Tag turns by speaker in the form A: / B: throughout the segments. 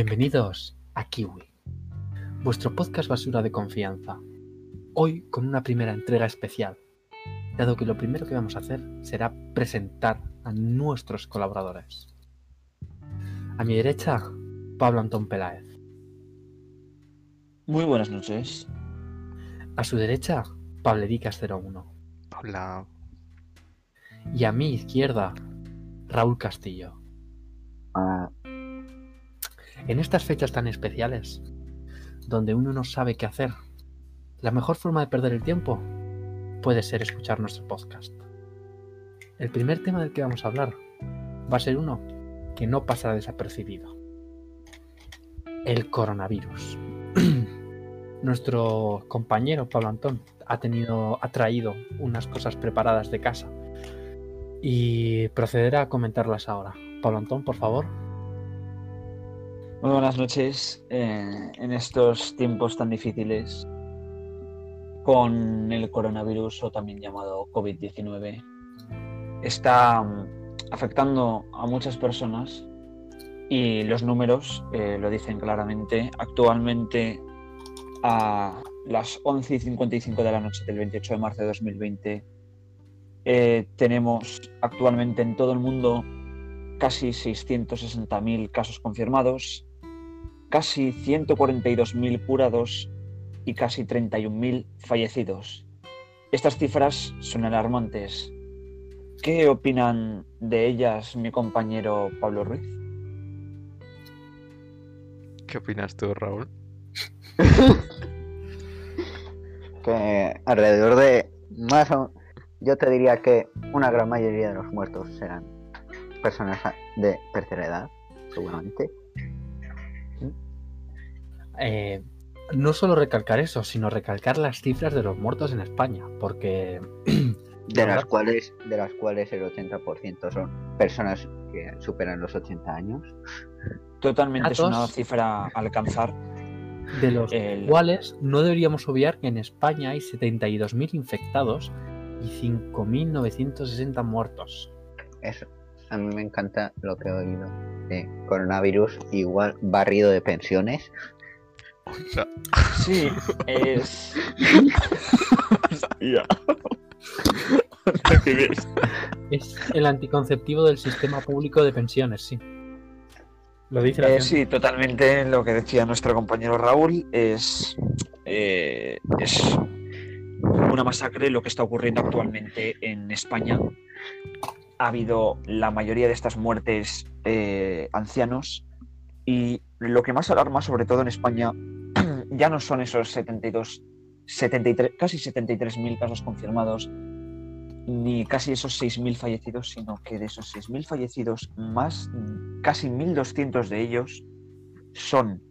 A: Bienvenidos a Kiwi, vuestro podcast basura de confianza. Hoy con una primera entrega especial, dado que lo primero que vamos a hacer será presentar a nuestros colaboradores. A mi derecha, Pablo Antón Peláez.
B: Muy buenas noches.
A: A su derecha, Pablericas 01.
C: Hola.
A: Y a mi izquierda, Raúl Castillo.
D: Ah,
A: En estas fechas tan especiales, donde uno no sabe qué hacer, la mejor forma de perder el tiempo puede ser escuchar nuestro podcast. El primer tema del que vamos a hablar va a ser uno que no pasará desapercibido. El coronavirus. Nuestro compañero Pablo Antón ha tenido, ha traído unas cosas preparadas de casa y procederá a comentarlas ahora. Pablo Antón, por favor.
B: Muy buenas noches. Eh, en estos tiempos tan difíciles, con el coronavirus o también llamado COVID-19, está mm, afectando a muchas personas y los números eh, lo dicen claramente. Actualmente, a las 11 y 55 de la noche del 28 de marzo de 2020, eh, tenemos actualmente en todo el mundo casi 660.000 casos confirmados, casi 142.000 curados y casi 31.000 fallecidos. Estas cifras son alarmantes. ¿Qué opinan de ellas mi compañero Pablo Ruiz?
C: ¿Qué opinas tú, Raúl?
D: que alrededor de más o yo te diría que una gran mayoría de los muertos serán personas de tercera edad, seguramente.
A: Eh, no solo recalcar eso, sino recalcar las cifras de los muertos en España, porque
D: De las cuales, de las cuales el 80% son personas que superan los 80 años.
B: Totalmente es una cifra a alcanzar.
A: de los
B: El-
A: cuales no deberíamos obviar que en España hay 72.000 infectados y 5.960 muertos.
D: Eso. A mí me encanta lo que he oído de coronavirus, igual barrido de pensiones.
B: Sí, es.
A: Es el anticonceptivo del sistema público de pensiones, sí. Lo dice la
B: Eh, sí, totalmente lo que decía nuestro compañero Raúl es, eh, es una masacre lo que está ocurriendo actualmente en España. Ha habido la mayoría de estas muertes eh, ancianos y lo que más alarma, sobre todo en España, ya no son esos 72, 73, casi 73.000 casos confirmados, ni casi esos 6.000 fallecidos, sino que de esos 6.000 fallecidos, más casi 1.200 de ellos son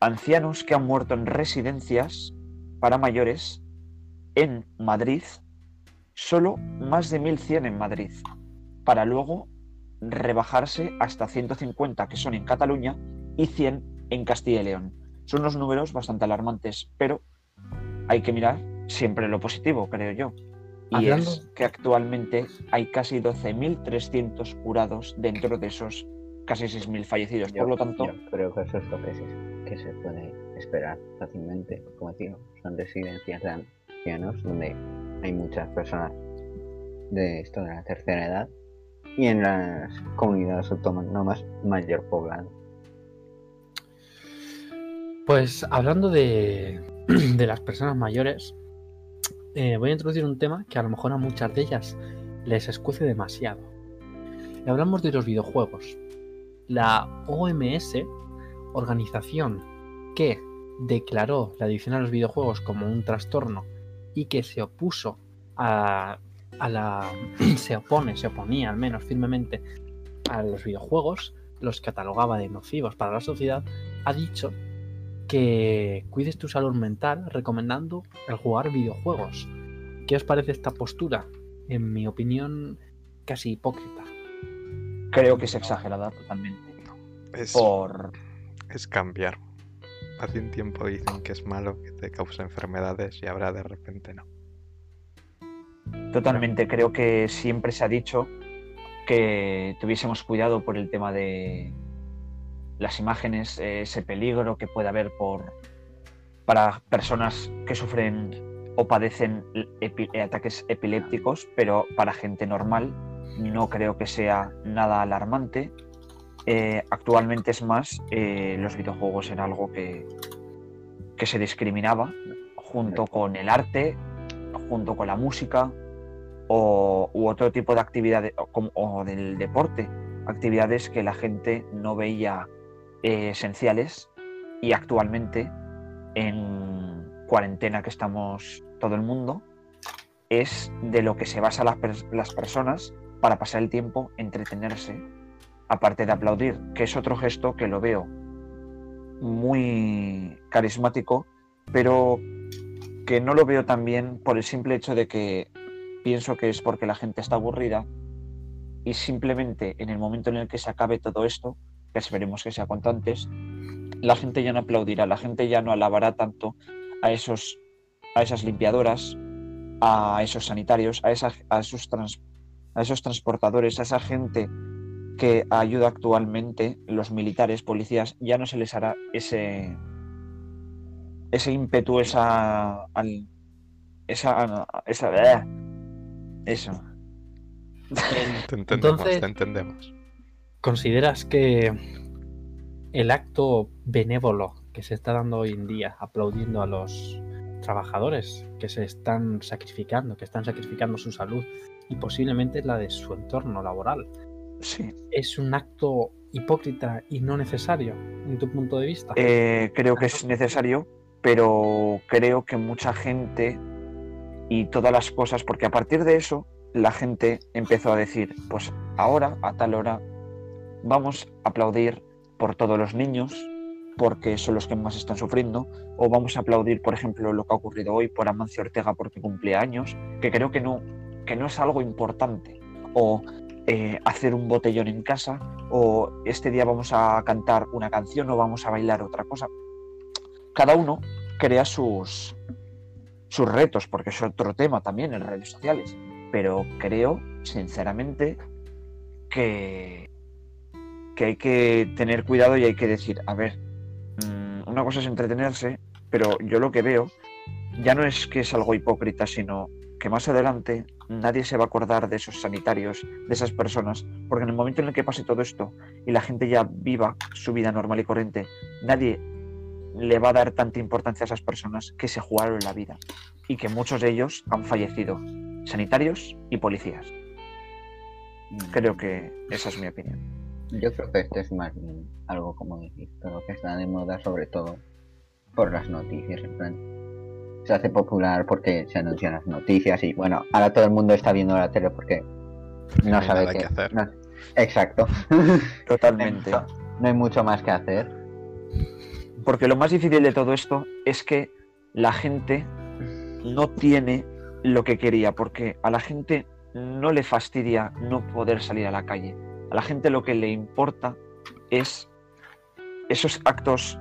B: ancianos que han muerto en residencias para mayores en Madrid, solo más de 1.100 en Madrid, para luego rebajarse hasta 150 que son en Cataluña y 100 en Castilla y León. Son unos números bastante alarmantes, pero hay que mirar siempre lo positivo, creo yo. Y
A: Hablando-
B: es que actualmente hay casi 12.300 curados dentro de esos casi 6.000 fallecidos. Por lo tanto,
D: yo creo que eso es lo que se, que se puede esperar fácilmente. Como digo, son residencias de ancianos donde hay muchas personas de esto de la tercera edad y en las comunidades autónomas mayor poblado.
A: Pues hablando de, de las personas mayores, eh, voy a introducir un tema que a lo mejor a muchas de ellas les escuece demasiado. Hablamos de los videojuegos. La OMS, organización que declaró la adicción a los videojuegos como un trastorno y que se opuso a, a la... se opone, se oponía al menos firmemente a los videojuegos, los catalogaba de nocivos para la sociedad, ha dicho que cuides tu salud mental recomendando el jugar videojuegos. ¿Qué os parece esta postura? En mi opinión, casi hipócrita.
B: creo que es exagerada totalmente.
C: Es,
B: Por,
C: es cambiar. Hace un tiempo dicen que es malo, que te causa enfermedades y ahora de repente no.
B: Totalmente, creo que siempre se ha dicho que tuviésemos cuidado por el tema de, las imágenes, ese peligro que puede haber por para personas que sufren o padecen epi- eh, ataques epilépticos, pero para gente normal no creo que sea nada alarmante. Eh, actualmente es más, eh, los videojuegos eran algo que, que se discriminaba junto con el arte, junto con la música o, u otro tipo de actividades o, del deporte, actividades que la gente no veía eh, esenciales y actualmente en cuarentena que estamos todo el mundo es de lo que se basa las, las personas para pasar el tiempo, entretenerse, aparte de aplaudir, que es otro gesto que lo veo muy carismático, pero que no lo veo tan por el simple hecho de que pienso que es porque la gente está aburrida y simplemente en el momento en el que se acabe todo esto, que esperemos que sea cuanto antes, la gente ya no aplaudirá, la gente ya no alabará tanto a esos a esas limpiadoras, a esos sanitarios, a, esos, a esos transportadores, a esa gente que ayuda actualmente, los militares, policías, ya no se les hará ese ese ímpetu, esa al- esa, esa ¡ah! eso.
C: Te entendemos,
A: Entonces-
C: te entendemos.
A: ¿Consideras que el acto benévolo que se está dando hoy en día, aplaudiendo a los trabajadores que se están sacrificando, que están sacrificando su salud y posiblemente la de su entorno laboral,
B: Sí.
A: es un acto hipócrita y no necesario, en tu punto de vista?
B: Eh, creo que es necesario, pero creo que mucha gente y todas las cosas, porque a partir de eso la gente empezó a decir, pues ahora, a tal hora, vamos a aplaudir por todos los niños, porque son los que más están sufriendo, o vamos a aplaudir, por ejemplo, lo que ha ocurrido hoy por Amancio Ortega porque cumple años, que creo que no, que no es algo importante, o eh, hacer un botellón en casa, o este día vamos a cantar una canción o vamos a bailar otra cosa. Cada uno crea sus, sus retos, porque es otro tema también en redes sociales, pero creo, sinceramente, que, que hay que tener cuidado y hay que decir, a ver, mm, una cosa es entretenerse, pero yo lo que veo ya no es que es algo hipócrita, sino que más adelante nadie se va a acordar de esos sanitarios, de esas personas, porque en el momento en el que pase todo esto y la gente ya viva su vida normal y corriente, nadie le va a dar tanta importancia a esas personas que se jugaron la vida y que muchos de ellos han fallecido, sanitarios y policías. Creo que esa es mi opinión.
D: Yo creo que esto es más bien algo como decir, todo que está de moda sobre todo por las noticias, en plan. Se hace popular porque se anuncian las noticias y bueno, ahora todo el mundo está viendo la tele porque no sabe qué
C: que hacer.
D: no- exacto.
B: Totalmente.
D: no hay mucho más que hacer.
B: Porque lo más difícil de todo esto es que la gente no tiene lo que quería, porque a la gente no le fastidia no poder salir a la calle. A la gente lo que le importa es esos actos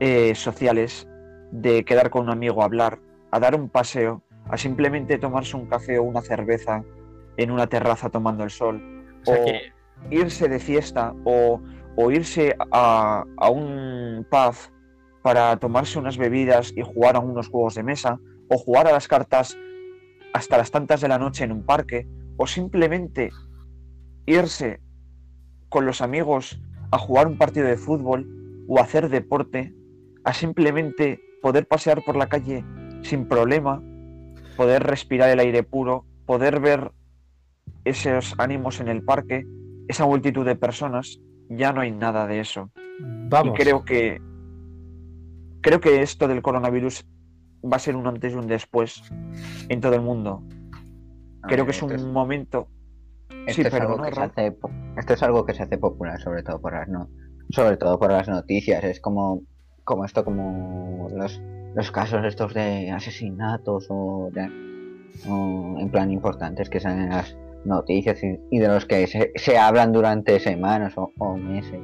B: eh, sociales de quedar con un amigo a hablar, a dar un paseo, a simplemente tomarse un café o una cerveza en una terraza tomando el sol,
A: O sea
B: o
A: que
B: irse de fiesta o, o irse a, a un pub para tomarse unas bebidas y jugar a unos juegos de mesa, o jugar a las cartas hasta las tantas de la noche en un parque, o simplemente irse con los amigos a jugar un partido de fútbol o hacer deporte, a simplemente poder pasear por la calle sin problema, poder respirar el aire puro, poder ver esos ánimos en el parque, esa multitud de personas, ya no hay nada de eso.
A: vamos,
B: Y creo que creo que esto del coronavirus va a ser un antes y un después en todo el mundo. Creo que es un momento.
D: Esto,
B: Sí,
D: es algo
B: perdona,
D: que se
B: Raúl.
D: hace, po- esto es algo que se hace popular sobre todo por las no sobre todo por las noticias es como como esto como los, los casos estos de asesinatos o, de, o en plan importantes que salen en las noticias y, y de los que se, se hablan durante semanas o, o meses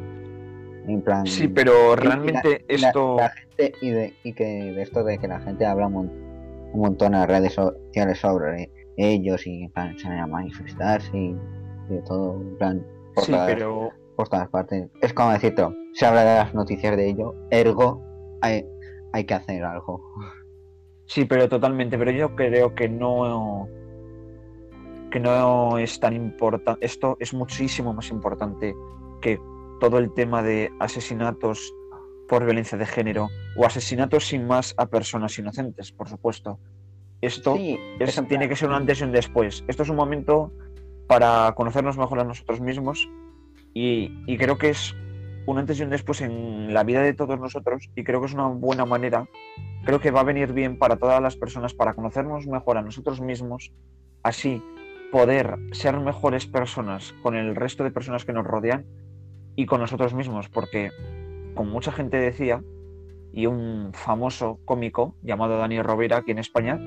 D: en plan
B: Sí, pero realmente
D: la-
B: esto.
D: la gente- y, de, y que de esto de que la gente habla un, mon- un montón en las redes sociales sobre ellos y en plan salen a manifestarse y, y de todo en plan por
B: Sí, pero
D: por todas partes. Es como decirte, se habla de las noticias de ello, ergo hay, hay que hacer algo.
B: Sí, pero totalmente. Pero yo creo que no. que no es tan importante. Esto es muchísimo más importante que todo el tema de asesinatos por violencia de género o asesinatos sin más a personas inocentes, por supuesto. Esto
D: Sí,
B: es- tiene que ser un antes y un después. Esto es un momento para conocernos mejor a nosotros mismos y, y creo que es un antes y un después en la vida de todos nosotros y creo que es una buena manera, creo que va a venir bien para todas las personas para conocernos mejor a nosotros mismos, así poder ser mejores personas con el resto de personas que nos rodean y con nosotros mismos, porque como mucha gente decía, y un famoso cómico llamado Dani Rovira aquí en España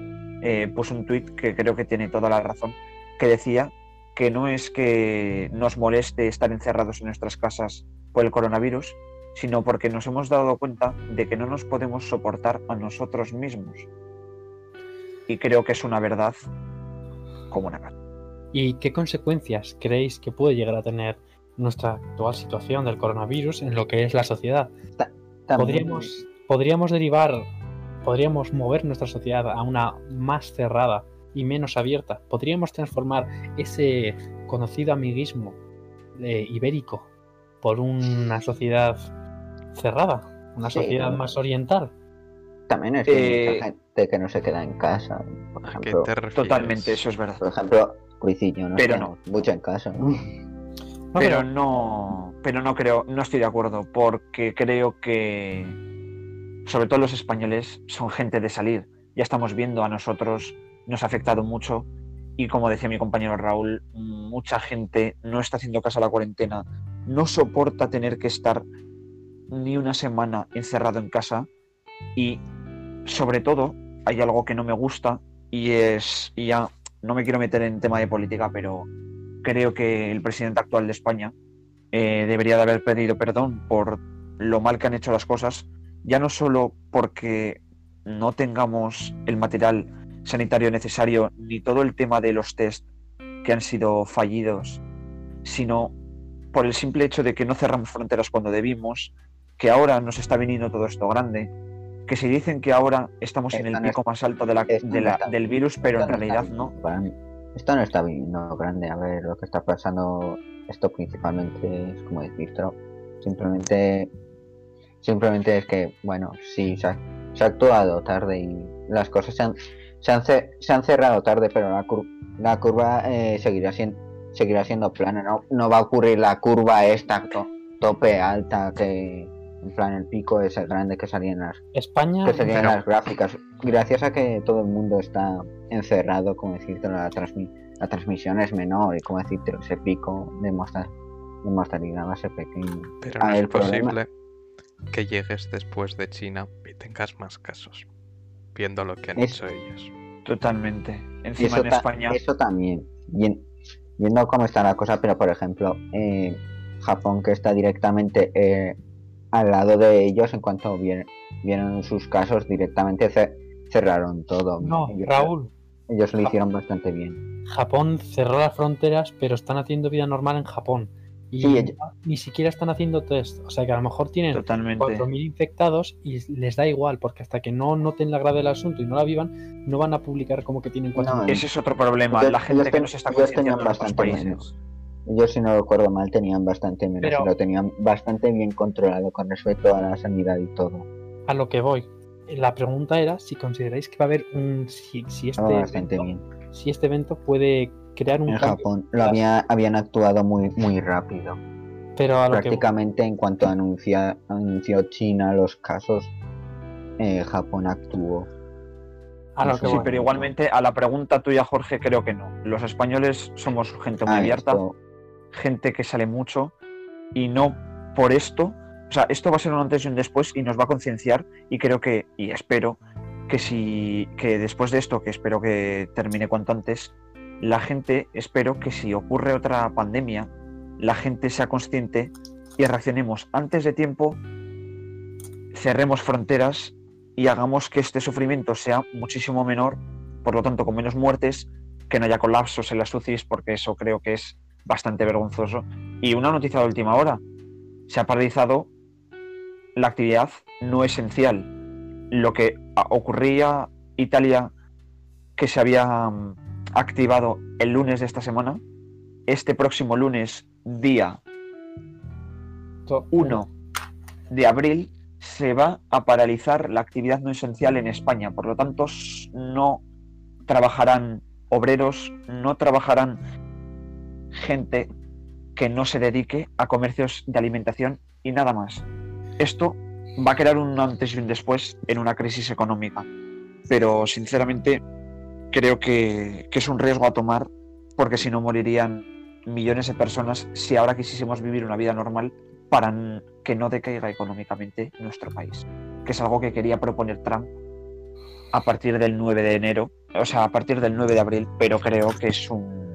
B: eh, puso un tuit que creo que tiene toda la razón, que decía que no es que nos moleste estar encerrados en nuestras casas por el coronavirus, sino porque nos hemos dado cuenta de que no nos podemos soportar a nosotros mismos. Y creo que es una verdad como una casa.
A: ¿Y qué consecuencias creéis que puede llegar a tener nuestra actual situación del coronavirus en lo que es la sociedad? Podríamos, podríamos derivar, podríamos mover nuestra sociedad a una más cerrada y menos abierta. Podríamos transformar ese conocido amiguismo eh, ibérico por una sociedad cerrada, una
D: Sí,
A: sociedad más oriental.
D: También es que hay
B: Eh,
D: mucha gente que no se queda en casa. Por
C: ¿A qué
D: ejemplo,
C: te refieres?
B: Totalmente, eso es verdad.
D: por ejemplo Ruiz y yo nos
B: Pero
D: quedamos mucho en casa.
A: No,
B: pero
A: pero-
B: no, pero no creo, no estoy de acuerdo, porque creo que sobre todo los españoles son gente de salir. Ya estamos viendo a nosotros, nos ha afectado mucho y como decía mi compañero Raúl, mucha gente no está haciendo caso a la cuarentena, no soporta tener que estar ni una semana encerrado en casa y sobre todo hay algo que no me gusta y es, y ya no me quiero meter en tema de política, pero creo que el presidente actual de España eh, debería de haber pedido perdón por lo mal que han hecho las cosas, ya no solo porque no tengamos el material sanitario necesario ni todo el tema de los test que han sido fallidos, sino por el simple hecho de que no cerramos fronteras cuando debimos, que ahora nos está viniendo todo esto grande, que se dicen que ahora estamos en el pico más alto de la- de del virus, pero en realidad no.
D: Esto no está bien, no grande. A ver, lo que está pasando, esto principalmente es como decirlo. Simplemente, simplemente es que, bueno, sí, se ha, actuado tarde y las cosas se han, se han, cerrado tarde, pero la, cur- la curva eh, seguirá, siendo, seguirá siendo plana. No, no va a ocurrir la curva esta to- tope alta que, en plan, el pico ese grande que salía en las
A: España,
D: que
C: Pero-
D: las gráficas. Gracias a que todo el mundo está encerrado, como decirte, la, transmi- la transmisión es menor y como decirte, ese pico de, morta- de mortalidad va a ser pequeño.
C: Pero
D: Ah,
C: no es
D: el problema-
C: posible que llegues después de China y tengas más casos, viendo lo que han
D: Es-
C: hecho ellos.
B: Totalmente.
D: Y
B: Encima
D: eso,
B: en España.
D: eso también, bien- viendo cómo está la cosa, pero por ejemplo, eh, Japón que está directamente eh, al lado de ellos, en cuanto vieron, vieron sus casos, directamente ce- cerraron todo.
A: no,
D: ellos,
A: Raúl,
D: ellos lo hicieron bastante bien.
A: Japón cerró las fronteras, pero están haciendo vida normal en Japón. Y
D: Sí, ellos-
A: ni siquiera están haciendo test. O sea que a lo mejor tienen
B: Totalmente.
A: 4.000 infectados y les da igual, porque hasta que no noten la grave del asunto y no la vivan, no van a publicar como que tienen 4.000.
D: No,
B: Ese es otro problema. La gente que
D: ten-
B: no se está otros
D: bastante menos. Ellos, si no recuerdo mal, tenían bastante menos
A: Pero-
D: y lo tenían bastante bien controlado con respecto a la sanidad y todo.
A: A lo que voy. La pregunta era si consideráis que va a haber un. Si, si este, evento,
D: bien.
A: si este evento puede crear un
D: En
A: cambio.
D: Japón lo había, habían actuado muy, muy rápido.
A: Pero a lo que
D: Prácticamente en cuanto anuncia, anunció China los casos, eh, Japón actuó.
A: a lo que
D: Sí,
B: pero igualmente a la pregunta tuya, Jorge, creo que no. Los españoles somos gente muy
D: Ah,
B: abierta,
D: esto-
B: gente que sale mucho y no por esto. O sea, esto va a ser un antes y un después y nos va a concienciar y creo que, y espero, que si que después de esto, que espero que termine cuanto antes, la gente, espero que si ocurre otra pandemia, la gente sea consciente y reaccionemos antes de tiempo, cerremos fronteras y hagamos que este sufrimiento sea muchísimo menor, por lo tanto con menos muertes, que no haya colapsos en las UCIs, porque eso creo que es bastante vergonzoso, Y una noticia de última hora. Se ha paralizado la actividad no esencial. Lo que ocurría Italia, que se había mm, activado el lunes de esta semana, este próximo lunes, día
A: To-
B: 1 de abril, se va a paralizar la actividad no esencial en España. Por lo tanto, no trabajarán obreros, no trabajarán gente que no se dedique a comercios de alimentación y nada más. Esto va a crear un antes y un después en una crisis económica. Pero sinceramente creo que, que es un riesgo a tomar porque si no morirían millones de personas si ahora quisiésemos vivir una vida normal para que no decaiga económicamente nuestro país. Que es algo que quería proponer Trump a partir del 9 de enero, o sea, a partir del 9 de abril, pero creo que es un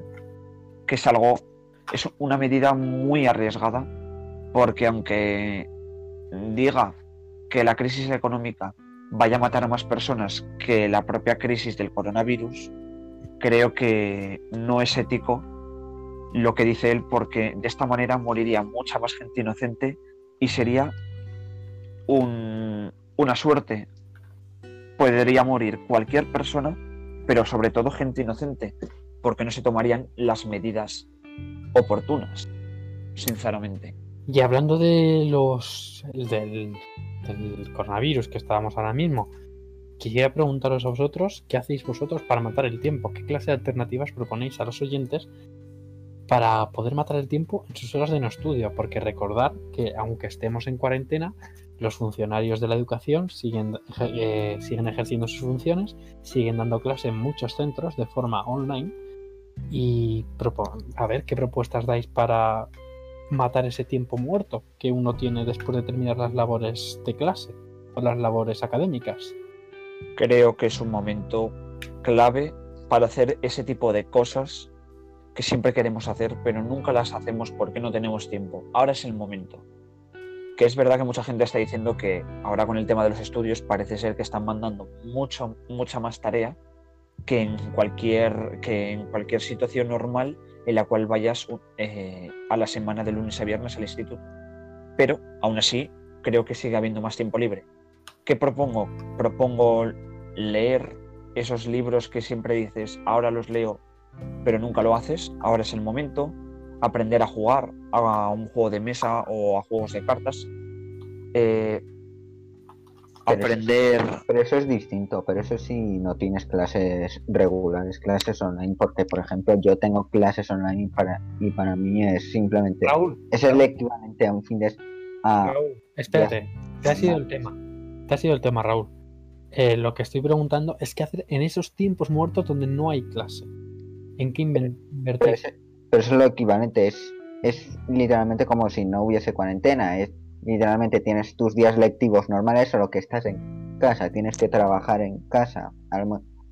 B: que es algo es una medida muy arriesgada porque aunque diga que la crisis económica vaya a matar a más personas que la propia crisis del coronavirus, creo que no es ético lo que dice él porque de esta manera moriría mucha más gente inocente y sería un- una suerte. Podría morir cualquier persona, pero sobre todo gente inocente, porque no se tomarían las medidas oportunas, sinceramente.
A: Y hablando de los del, coronavirus que estábamos ahora mismo, quisiera preguntaros a vosotros qué hacéis vosotros para matar el tiempo, qué clase de alternativas proponéis a los oyentes para poder matar el tiempo en sus horas de no estudio, porque recordar que aunque estemos en cuarentena, los funcionarios de la educación siguen, eh, siguen ejerciendo sus funciones, siguen dando clase en muchos centros de forma online y a ver qué propuestas dais para matar ese tiempo muerto que uno tiene después de terminar las labores de clase o las labores académicas.
B: Creo que es un momento clave para hacer ese tipo de cosas que siempre queremos hacer, pero nunca las hacemos porque no tenemos tiempo. Ahora es el momento. Que es verdad que mucha gente está diciendo que ahora con el tema de los estudios parece ser que están mandando mucho, mucha más tarea que en cualquier, que en cualquier situación normal en la cual vayas eh, a la semana de lunes a viernes al instituto. Pero aún así creo que sigue habiendo más tiempo libre. ¿Qué propongo? Propongo leer esos libros que siempre dices, ahora los leo, pero nunca lo haces, ahora es el momento. Aprender a jugar a un juego de mesa o a juegos de cartas. Eh,
D: Pero eso-
B: aprender...
D: Pero eso es distinto, pero eso sí no tienes clases regulares, clases online, porque por ejemplo yo tengo clases online para, y para mí es simplemente,
A: Raúl,
D: es el equivalente a un fin de... a-
A: Raúl, espérate, te ha sido el tema. Te ha sido el tema, Raúl. Eh, lo que estoy preguntando es qué hacer en esos tiempos muertos donde no hay clase. ¿En qué
D: pero,
A: invertir?
D: eso, pero eso es lo equivalente, es, es literalmente como si no hubiese cuarentena, es literalmente tienes tus días lectivos normales, solo que estás en casa, tienes que trabajar en casa.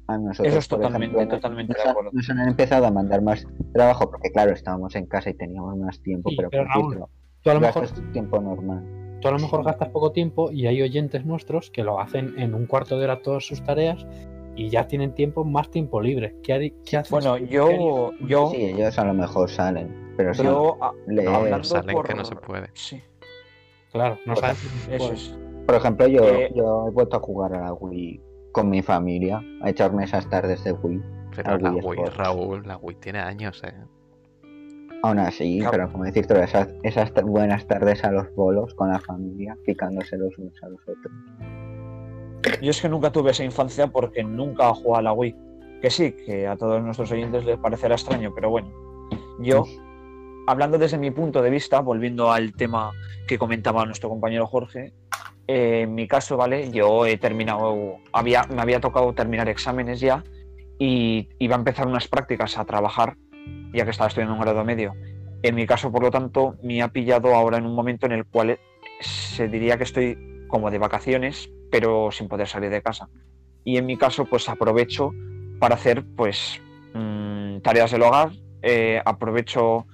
D: A nosotros,
B: Eso es totalmente,
D: ejemplo,
B: totalmente
D: nos
B: de
D: han-
B: acuerdo.
D: nos han empezado a mandar más trabajo porque claro estábamos en casa y teníamos más tiempo
A: Sí,
D: pero,
A: pero
D: por
A: Raúl,
D: decirlo,
A: Tú a lo mejor
D: tiempo normal
A: tú a lo mejor gastas poco tiempo y hay oyentes nuestros que lo hacen en un cuarto de hora todas sus tareas y ya tienen tiempo, más tiempo libre. ¿Qué, haces?
B: Bueno,
A: ¿Qué
B: yo, yo,
D: sí ellos a lo mejor salen pero sí
B: yo a-
D: leer.
B: hablando
C: Salen
B: por...
C: que no se puede.
B: Sí,
A: Claro, no
D: Pues,
A: sabes. si se
B: eso
A: puede.
B: es.
D: por ejemplo yo,
B: Eh,
D: yo he vuelto a jugar a la Wii con mi familia a echarme esas tardes de Wii
C: Pero la
D: Wii.
C: Raúl, la Wii tiene años, eh.
D: aún así
B: Claro.
D: pero como decir todas esas, buenas tardes a los bolos con la familia picándose los unos a los otros
B: Yo es que nunca tuve esa infancia porque nunca jugaba a la Wii. Que sí, que a todos nuestros oyentes les parecerá extraño, pero bueno. Yo, hablando desde mi punto de vista, volviendo al tema que comentaba nuestro compañero Jorge, eh, en mi caso, ¿vale? Yo he terminado, había, me había tocado terminar exámenes ya y iba a empezar unas prácticas a trabajar, ya que estaba estudiando un grado medio. En mi caso, por lo tanto, me ha pillado ahora en un momento en el cual se diría que estoy como de vacaciones, pero sin poder salir de casa. Y en mi caso, pues aprovecho para hacer pues mm, tareas del hogar, eh, aprovecho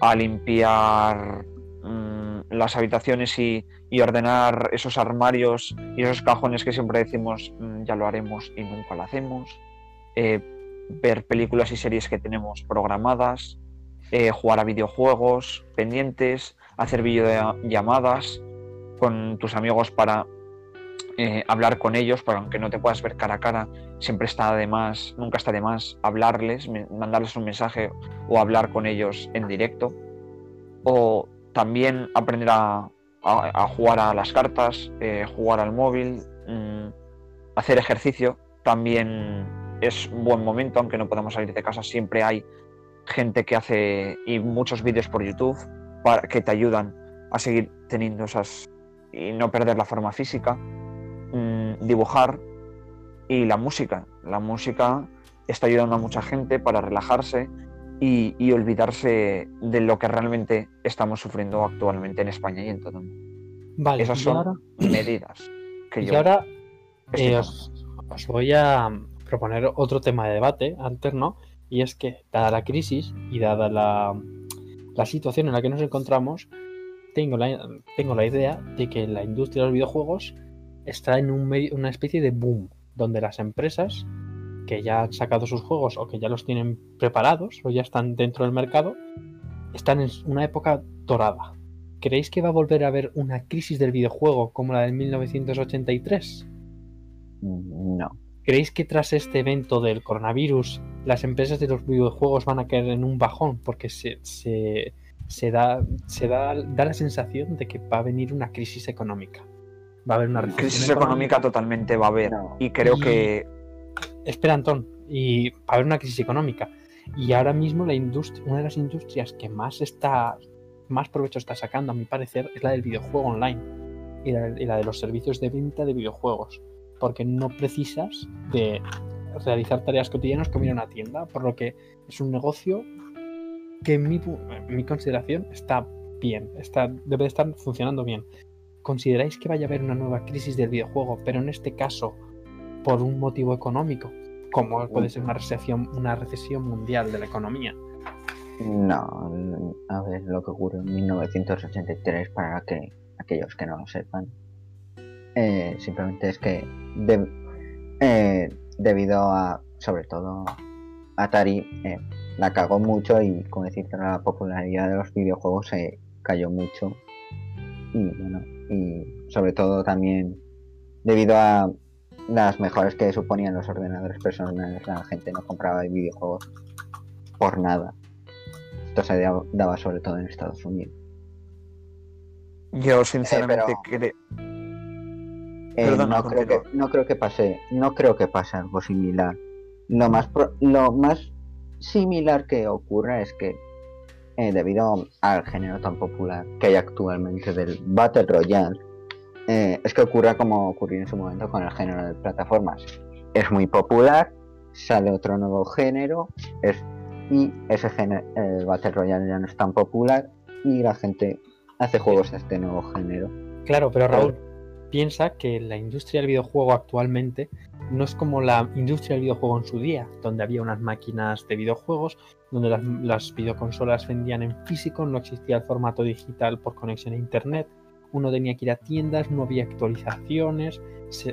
B: a limpiar mm, las habitaciones y, ordenar esos armarios y esos cajones que siempre decimos mm, ya lo haremos y nunca lo hacemos, eh, ver películas y series que tenemos programadas, eh, jugar a videojuegos pendientes, hacer videollamadas con tus amigos para eh, hablar con ellos, porque aunque no te puedas ver cara a cara, siempre está de más, nunca está de más hablarles, mandarles un mensaje o hablar con ellos en directo. O también aprender a, jugar a las cartas, eh, jugar al móvil, mm, hacer ejercicio. También es un buen momento, aunque no podamos salir de casa, siempre hay gente que hace y muchos vídeos por YouTube para, que te ayudan a seguir teniendo esas y no perder la forma física. Mm, dibujar y la música. La música está ayudando a mucha gente para relajarse y, olvidarse de lo que realmente estamos sufriendo actualmente en España y en todo el mundo.
A: Vale,
B: Esas son medidas que
A: y ahora eh, os, voy a proponer otro tema de debate alterno y es que dada la crisis y dada la, la situación en la que nos encontramos, tengo la, tengo la idea de que la industria de los videojuegos está en un una especie de boom, donde las empresas que ya han sacado sus juegos o que ya los tienen preparados o ya están dentro del mercado, están en una época dorada. ¿Creéis que va a volver a haber una crisis del videojuego como la del 1983?
D: No.
A: ¿Creéis que tras este evento del coronavirus las empresas de los videojuegos van a caer en un bajón? Porque se, se, da, se da, da la sensación de que va a venir una crisis económica va a haber una
B: crisis económica, totalmente va a haber. Y creo que.
A: Espera, Antón, y va a haber una crisis económica. Y ahora mismo la industria, una de las industrias que más está, más provecho está sacando, a mi parecer, es la del videojuego online y la, de los servicios de venta de videojuegos. Porque no precisas de realizar tareas cotidianas como ir a una tienda, por lo que es un negocio que en mi, en mi consideración está bien, está, debe de estar funcionando bien consideráis que vaya a haber una nueva crisis del videojuego, pero en este caso por un motivo económico, como puede ser una recesión, una recesión mundial de la economía.
D: No, a ver lo que ocurrió en 1983 para que aquellos que no lo sepan. Eh, simplemente es que eh, debido a, sobre todo, Atari eh, la cagó mucho y, como decir, la popularidad de los videojuegos se cayó mucho. Y bueno, y sobre todo también debido a las mejores que suponían los ordenadores personales, la gente no compraba videojuegos por nada. Esto se daba sobre todo en Estados Unidos.
B: Yo sinceramente
D: creo... Eh, no, creo que, no creo que pase, no creo que pase algo similar. Lo más lo más similar que ocurra es que eh, debido al género tan popular que hay actualmente del Battle Royale, eh, es que ocurra como ocurrió en su momento con el género de plataformas. Es muy popular, sale otro nuevo género, y ese género, el Battle Royale ya no es tan popular y la gente hace juegos de este nuevo género.
A: Claro, pero Raúl, piensa que la industria del videojuego actualmente no es como la industria del videojuego en su día, donde había unas máquinas de videojuegos, donde las, videoconsolas vendían en físico, no existía el formato digital por conexión a internet, uno tenía que ir a tiendas, no había actualizaciones,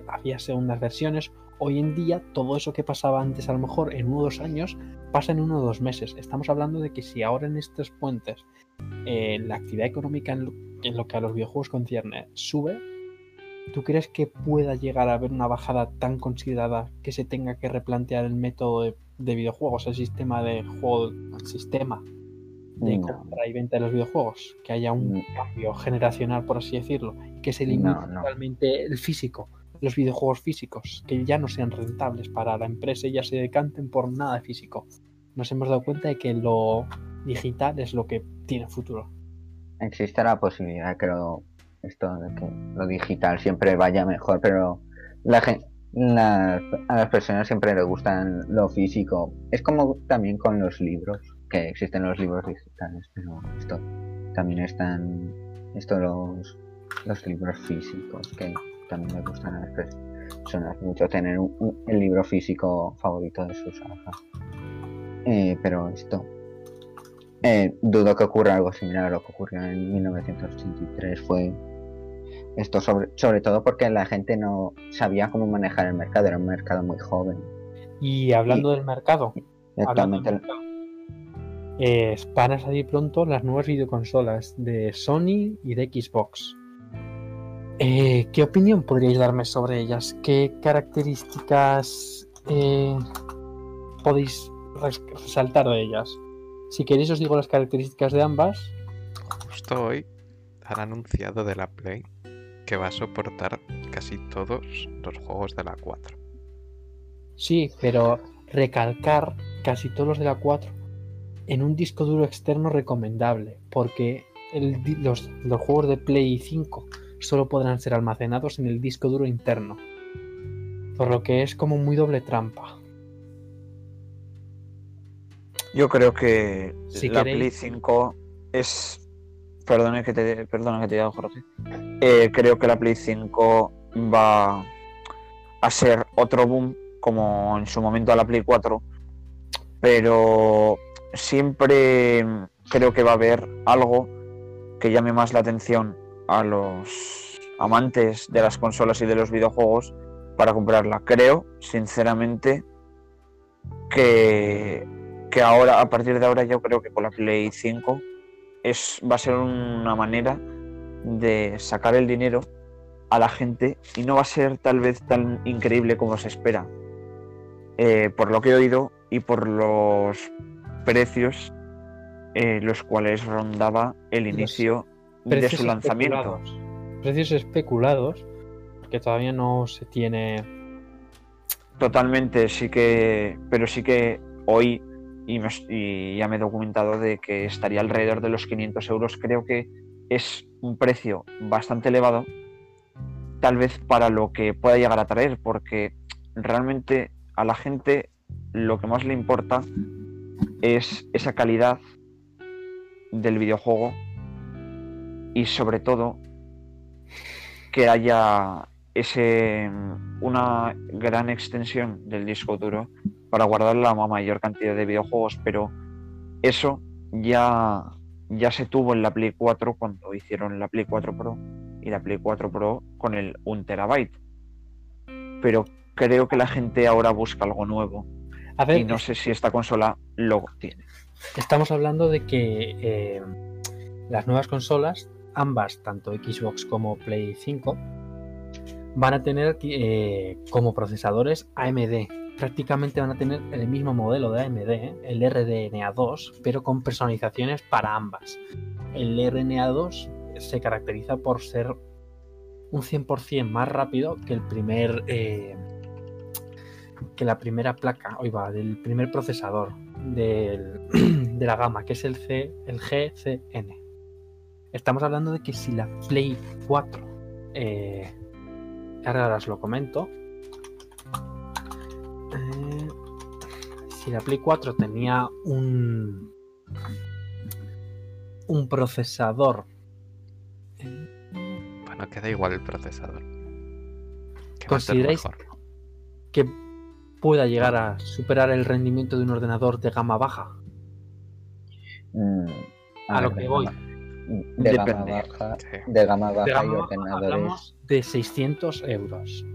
A: había segundas versiones. Hoy en día, todo eso que pasaba antes, a lo mejor en uno o dos años, pasa en uno o dos meses. Estamos hablando de que si ahora en estos puentes eh, la actividad económica en lo que a los videojuegos concierne sube, ¿Tú crees que pueda llegar a haber una bajada tan considerada que se tenga que replantear el método de, videojuegos, el sistema de juego, el sistema de compra y venta de los videojuegos? Que haya un cambio generacional, por así decirlo, y que se elimine totalmente el físico, los videojuegos físicos, que ya no sean rentables para la empresa y ya se decanten por nada físico. Nos hemos dado cuenta de que lo digital es lo que tiene futuro.
D: Existe la posibilidad, creo, esto de que lo digital siempre vaya mejor, pero la a las personas siempre les gustan lo físico. Es como también con los libros, que existen los libros digitales, pero esto también están esto los, los libros físicos, que también les gustan a las personas mucho tener un, el libro físico favorito de sus hijas. Eh, pero esto eh, dudo que ocurra algo similar a lo que ocurrió en 1983. Fue esto sobre, sobre todo porque la gente no sabía cómo manejar el mercado, era un mercado muy joven.
A: Y hablando del mercado, eh, van a salir pronto las nuevas videoconsolas de Sony y de Xbox. Eh, ¿Qué opinión podríais darme sobre ellas? ¿Qué características eh, podéis res- resaltar de ellas? Si queréis os digo las características de ambas.
C: Justo hoy han anunciado de la Play que va a soportar casi todos los juegos de la 4.
A: Sí, pero recalcar casi todos los de la 4 en un disco duro externo recomendable, porque el los, los juegos de Play 5 solo podrán ser almacenados en el disco duro interno, por lo que es como muy doble trampa.
B: Yo creo que
A: Si
B: la
A: queréis-
B: Play 5 es. Perdona que te, perdona que te Jorge. Eh, creo que la Play 5 va a ser otro boom, como en su momento a la Play 4. Pero siempre creo que va a haber algo que llame más la atención a los amantes de las consolas y de los videojuegos para comprarla. Creo, sinceramente, que que ahora, a partir de ahora, yo creo que con la Play 5 es, va a ser una manera de sacar el dinero a la gente y no va a ser tal vez tan increíble como se espera. Eh, por lo que he oído y por los precios eh, los cuales rondaba el inicio de su lanzamiento.
A: especulados. Precios especulados, porque todavía no se tiene
B: Totalmente, sí que, pero sí que hoy, y, ya me he documentado de que estaría alrededor de los 500 euros, creo que es un precio bastante elevado, tal vez para lo que pueda llegar a traer, porque realmente a la gente lo que más le importa es esa calidad del videojuego y sobre todo que haya ese una gran extensión del disco duro para guardar la mayor cantidad de videojuegos, pero eso ya, ya se tuvo en la Play 4 cuando hicieron la Play 4 Pro y la Play 4 Pro con el 1 terabyte. Pero creo que la gente ahora busca algo nuevo
A: A ver,
B: y no sé si esta consola lo tiene.
A: Estamos hablando de que eh, las nuevas consolas, ambas, tanto Xbox como Play 5, van a tener eh, como procesadores AMD. Prácticamente van a tener el mismo modelo de AMD, ¿eh? el RDNA2, pero con personalizaciones para ambas. El RDNA2 se caracteriza por ser un 100% más rápido que el primer eh, que la primera placa, hoy va, del primer procesador de la gama, que es el, C, el GCN. Estamos hablando de que si la Play 4, eh, ahora os lo comento, eh, si la Play 4 tenía un, un procesador,
C: Bueno, queda igual el procesador. Que
A: ¿Consideráis
C: mejor.
A: que pueda llegar a superar el rendimiento de un ordenador de gama baja.
D: Mm,
A: A lo
D: ver,
A: que voy.
D: De gama baja,
C: Sí.
D: de gama baja y
A: gama baja
D: ordenadores
A: hablamos de 600 euros.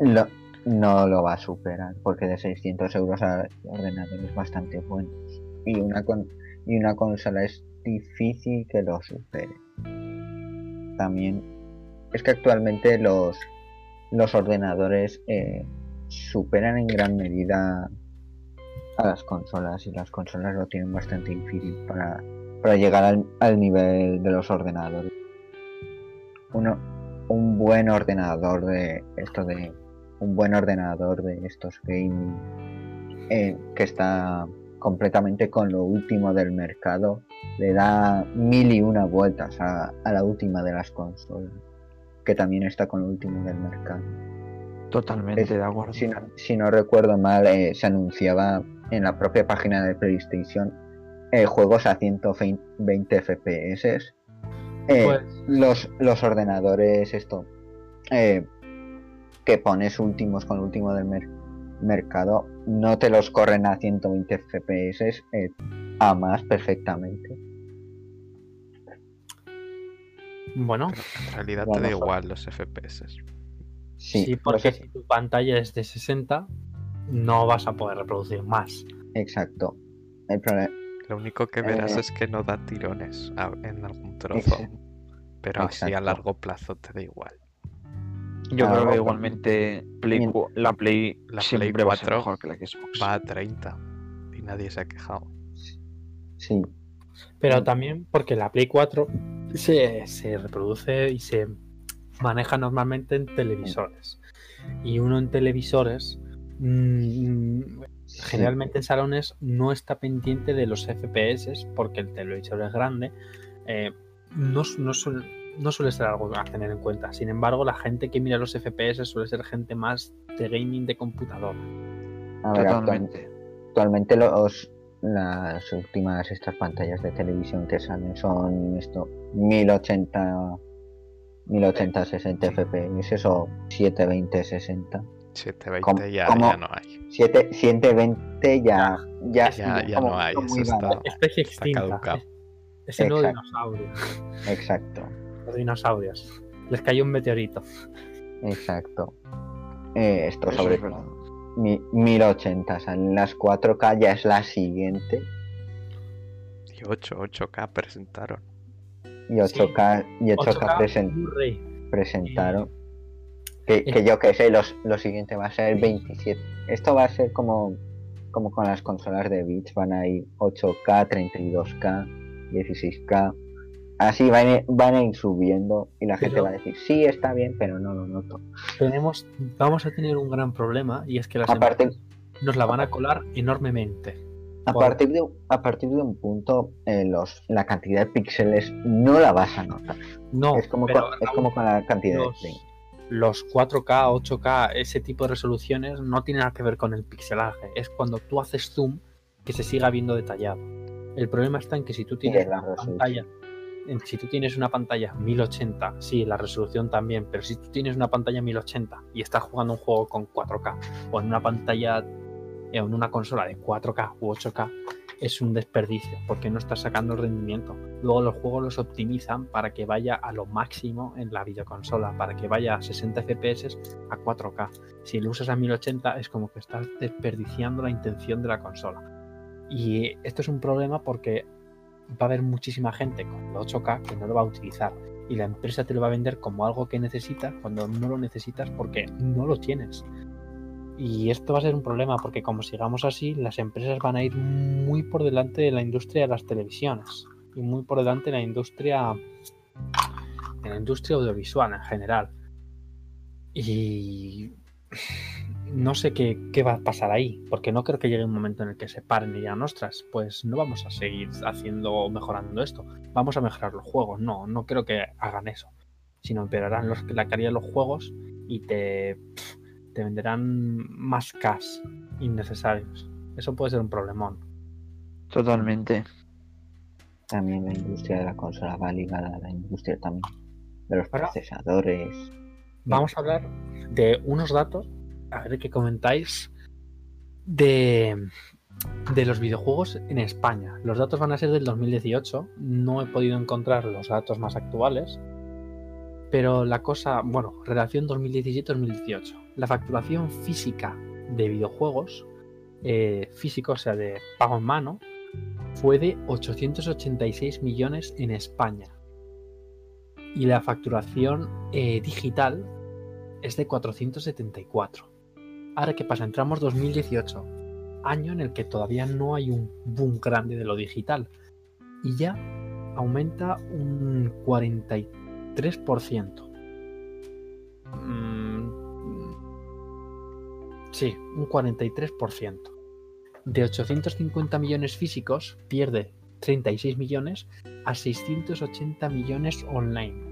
D: lo- no lo va a superar porque de 600 euros a ordenadores bastante buenos y una con, y una consola es difícil que lo supere. También es que actualmente los los ordenadores eh, superan en gran medida a las consolas y las consolas lo tienen bastante difícil para, para llegar al, al nivel de los ordenadores. Uno, un buen ordenador de esto de un buen ordenador de estos gaming eh, que está completamente con lo último del mercado le da mil y una vueltas a, a la última de las consolas que también está con lo último del mercado
B: Totalmente
D: Es-
B: de acuerdo.
D: si no, si no recuerdo mal, eh, se anunciaba en la propia página de PlayStation eh, juegos a 120 FPS. Eh,
A: Pues-
D: los, los ordenadores, esto, que pones últimos con último del mer- mercado, no te los corren a 120 FPS eh, a más perfectamente.
A: Bueno,
C: En realidad
D: Bueno,
C: te da igual los FPS.
D: Sí,
A: sí, porque si tu pantalla es de 60, no vas a poder reproducir más.
D: exacto. El, prole-
C: Lo único que verás
D: Eh,
C: es que no da tirones a- en algún trozo.
D: Exacto.
C: Pero así a largo plazo te da igual.
B: Yo
D: Ah,
B: creo que igualmente Play la Play
C: La
B: siempre
C: Play
B: va a ser
C: 4
B: mejor que la Xbox.
C: Va a 30 y nadie se ha quejado.
D: Sí,
A: Pero también porque la Play 4 se, se reproduce y se maneja normalmente en televisores. Y uno en televisores, mm,
D: sí.
A: generalmente en salones, no está pendiente de los FPS porque el televisor es grande. eh, no, no suele, no suele ser algo a tener en cuenta. Sin embargo, la gente que mira los FPS suele ser gente más de gaming de computadora.
D: A ver,
B: Totalmente.
D: actualmente los las últimas estas pantallas de televisión que salen son esto 1080 1080 60 fps o 720 60
C: 720
D: ¿Cómo-
C: ya, ya no hay.
D: 7 720 ya ya,
C: Ya, ya
D: como-
C: no hay, eso está- Está
A: extinta.
C: caducado.
A: Es el nuevo dinosaurio.
D: exacto
A: Los dinosaurios. Les cayó un meteorito.
D: exacto. Eh, esto
B: Eso
D: sobre
B: es verdad.
D: mi- 1080 salen las 4K ya es la siguiente.
C: Y 8, 8K presentaron.
D: y 8K y 8K,
A: 8K
D: presen- presentaron. Que, que yo que sé los, lo siguiente va a ser 27 esto va a ser como como con las consolas de Beach van a ir 8K 32K 16K así van a, ir- van a ir subiendo y la gente va a decir sí está bien pero no lo noto
A: Tenemos, vamos a tener un gran problema y es que las
D: aparte
A: nos la van a colar enormemente.
D: a
A: por-
D: partir de a partir de un punto eh, los la cantidad de píxeles no la vas a notar
A: No,
D: es como
A: pero,
D: con, es
A: Raúl,
D: como con la cantidad
A: los-
D: de
A: los 4K, 8K, ese tipo de resoluciones no tienen nada que ver con el pixelaje. Es cuando tú haces zoom que se siga viendo detallado. El problema está en que si tú tienes
D: en la
A: pantalla, si tú tienes una pantalla 1080, sí, la resolución también, pero si tú tienes una pantalla 1080 y estás jugando un juego con 4K o en una pantalla eh, en una consola de 4K u 8K, es un desperdicio porque no estás sacando el rendimiento. Luego los juegos los optimizan para que vaya a lo máximo en la videoconsola, para que vaya a 60 FPS a 4K. Si lo usas a 1080 es como que estás desperdiciando la intención de la consola. Y esto es un problema porque va a haber muchísima gente con el 8K que no lo va a utilizar. Y la empresa te lo va a vender como algo que necesitas cuando no lo necesitas porque no lo tienes. Y esto va a ser un problema porque como sigamos así, las empresas van a ir muy por delante de la industria de las televisiones y muy por delante de la industria de la industria audiovisual en general. Y no sé qué, qué va a pasar ahí, porque no creo que llegue un momento en el que se paren y digan, ostras, pues no vamos a seguir haciendo o mejorando esto, vamos a mejorar los juegos. No, no creo que hagan eso, sino empeorarán los, la calidad de los juegos y te, te venderán más cash innecesarios. Eso puede ser un problemón.
B: Totalmente.
D: También la industria de la consola va ligada a la industria también de los
A: Ahora-
D: procesadores.
A: Vamos a hablar de unos datos, a ver qué comentáis, de, de los videojuegos en España. Los datos van a ser del 2018, no he podido encontrar los datos más actuales, pero la cosa, bueno, relación 2017-2018. La facturación física de videojuegos, eh, físico, o sea, de pago en mano, fue de 886 millones en España. Y la facturación eh, digital es de 474. Ahora, ¿qué pasa? Entramos 2018, año en el que todavía no hay un boom grande de lo digital. Y ya aumenta un 43%. Mm, sí, un 43%. De 850 millones físicos, pierde 36 millones a 680 millones online.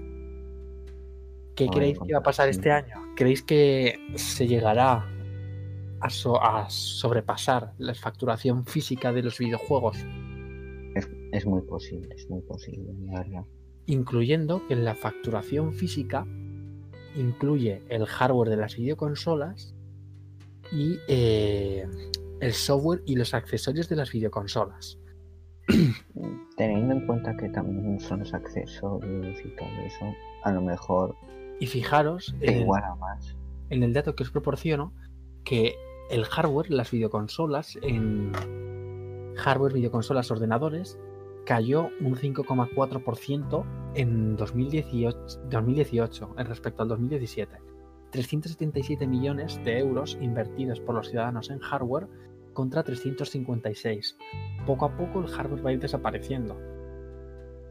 A: ¿Qué
D: Ay,
A: creéis que va a pasar este año? ¿Creéis que se llegará a, so- a sobrepasar la facturación física de los videojuegos?
D: Es, es muy posible, es muy posible, la verdad.
A: Incluyendo que la facturación física incluye el hardware de las videoconsolas y eh, el software y los accesorios de las videoconsolas.
D: Teniendo en cuenta que también son los accesorios y todo eso, a lo mejor
A: Y fijaros
D: te
A: en,
D: iguala más.
A: en el dato que os proporciono que el hardware, las videoconsolas en hardware, videoconsolas, ordenadores cayó un 5,4% en 2018, 2018 en respecto al 2017. 377 millones de euros invertidos por los ciudadanos en hardware contra 356. Poco a poco el hardware va a ir desapareciendo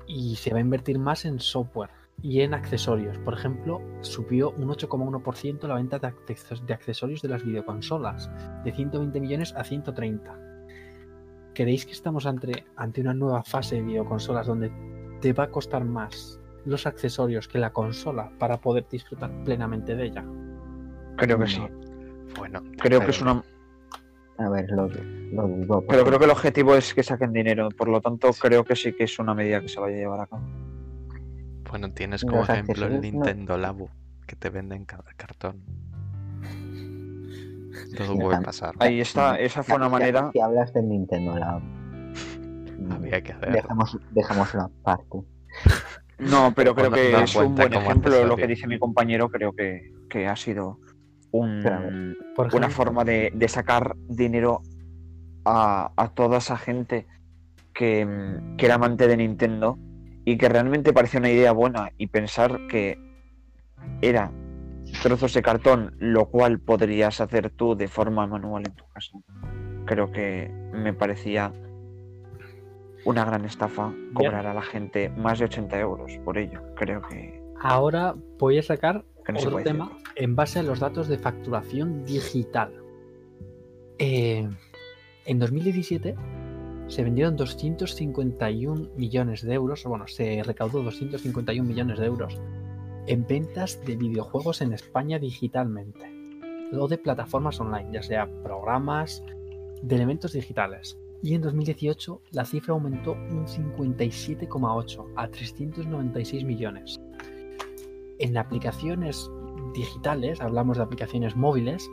A: y se va a invertir más en software y en accesorios. Por ejemplo, subió un 8,1% la venta de, accesorios de las videoconsolas, de 120 millones a 130. ¿Creéis que estamos ante, ante una nueva fase de videoconsolas donde te va a costar más los accesorios que la consola para poder disfrutar plenamente de ella?
B: Creo que sí.
C: Bueno,
B: Creo que es una.
D: A ver, lo, lo dudo.
B: Pero creo que el objetivo es que saquen dinero. Por lo tanto, creo que sí que es una medida que se vaya a llevar a cabo.
C: Bueno, tienes
D: Los
C: como ejemplo el
D: accesorios no-
C: Nintendo Labo, que te venden cada cartón. Todo puede pasar.
B: Ahí está, esa fue una manera.
D: Si hablas del Nintendo Lab, mm,
C: Había que hacerlo.
D: dejamos, dejamos la parte.
B: No, pero creo que es un buen ejemplo. Lo que dice mi compañero, creo que, que ha sido un,
D: Pero,
A: Por
B: una
A: ejemplo,
B: forma de, de sacar dinero a, a toda esa gente que, que era amante de Nintendo y que realmente parecía una idea buena y pensar que era trozos de cartón, lo cual podrías hacer tú de forma manual en tu casa. Creo que me parecía una gran estafa cobrar a la gente más de 80 euros por ello. Creo que,
A: ahora voy a sacar
B: no
A: otro tema en base a los datos de facturación digital. Eh, en 2017 se vendieron 251 millones de euros, bueno, se recaudó 251 millones de euros en ventas de videojuegos en España digitalmente, o de plataformas online, ya sea programas, de elementos digitales. Y en 2018 la cifra aumentó un 57,8 a 396 millones. En aplicaciones digitales, hablamos de aplicaciones móviles,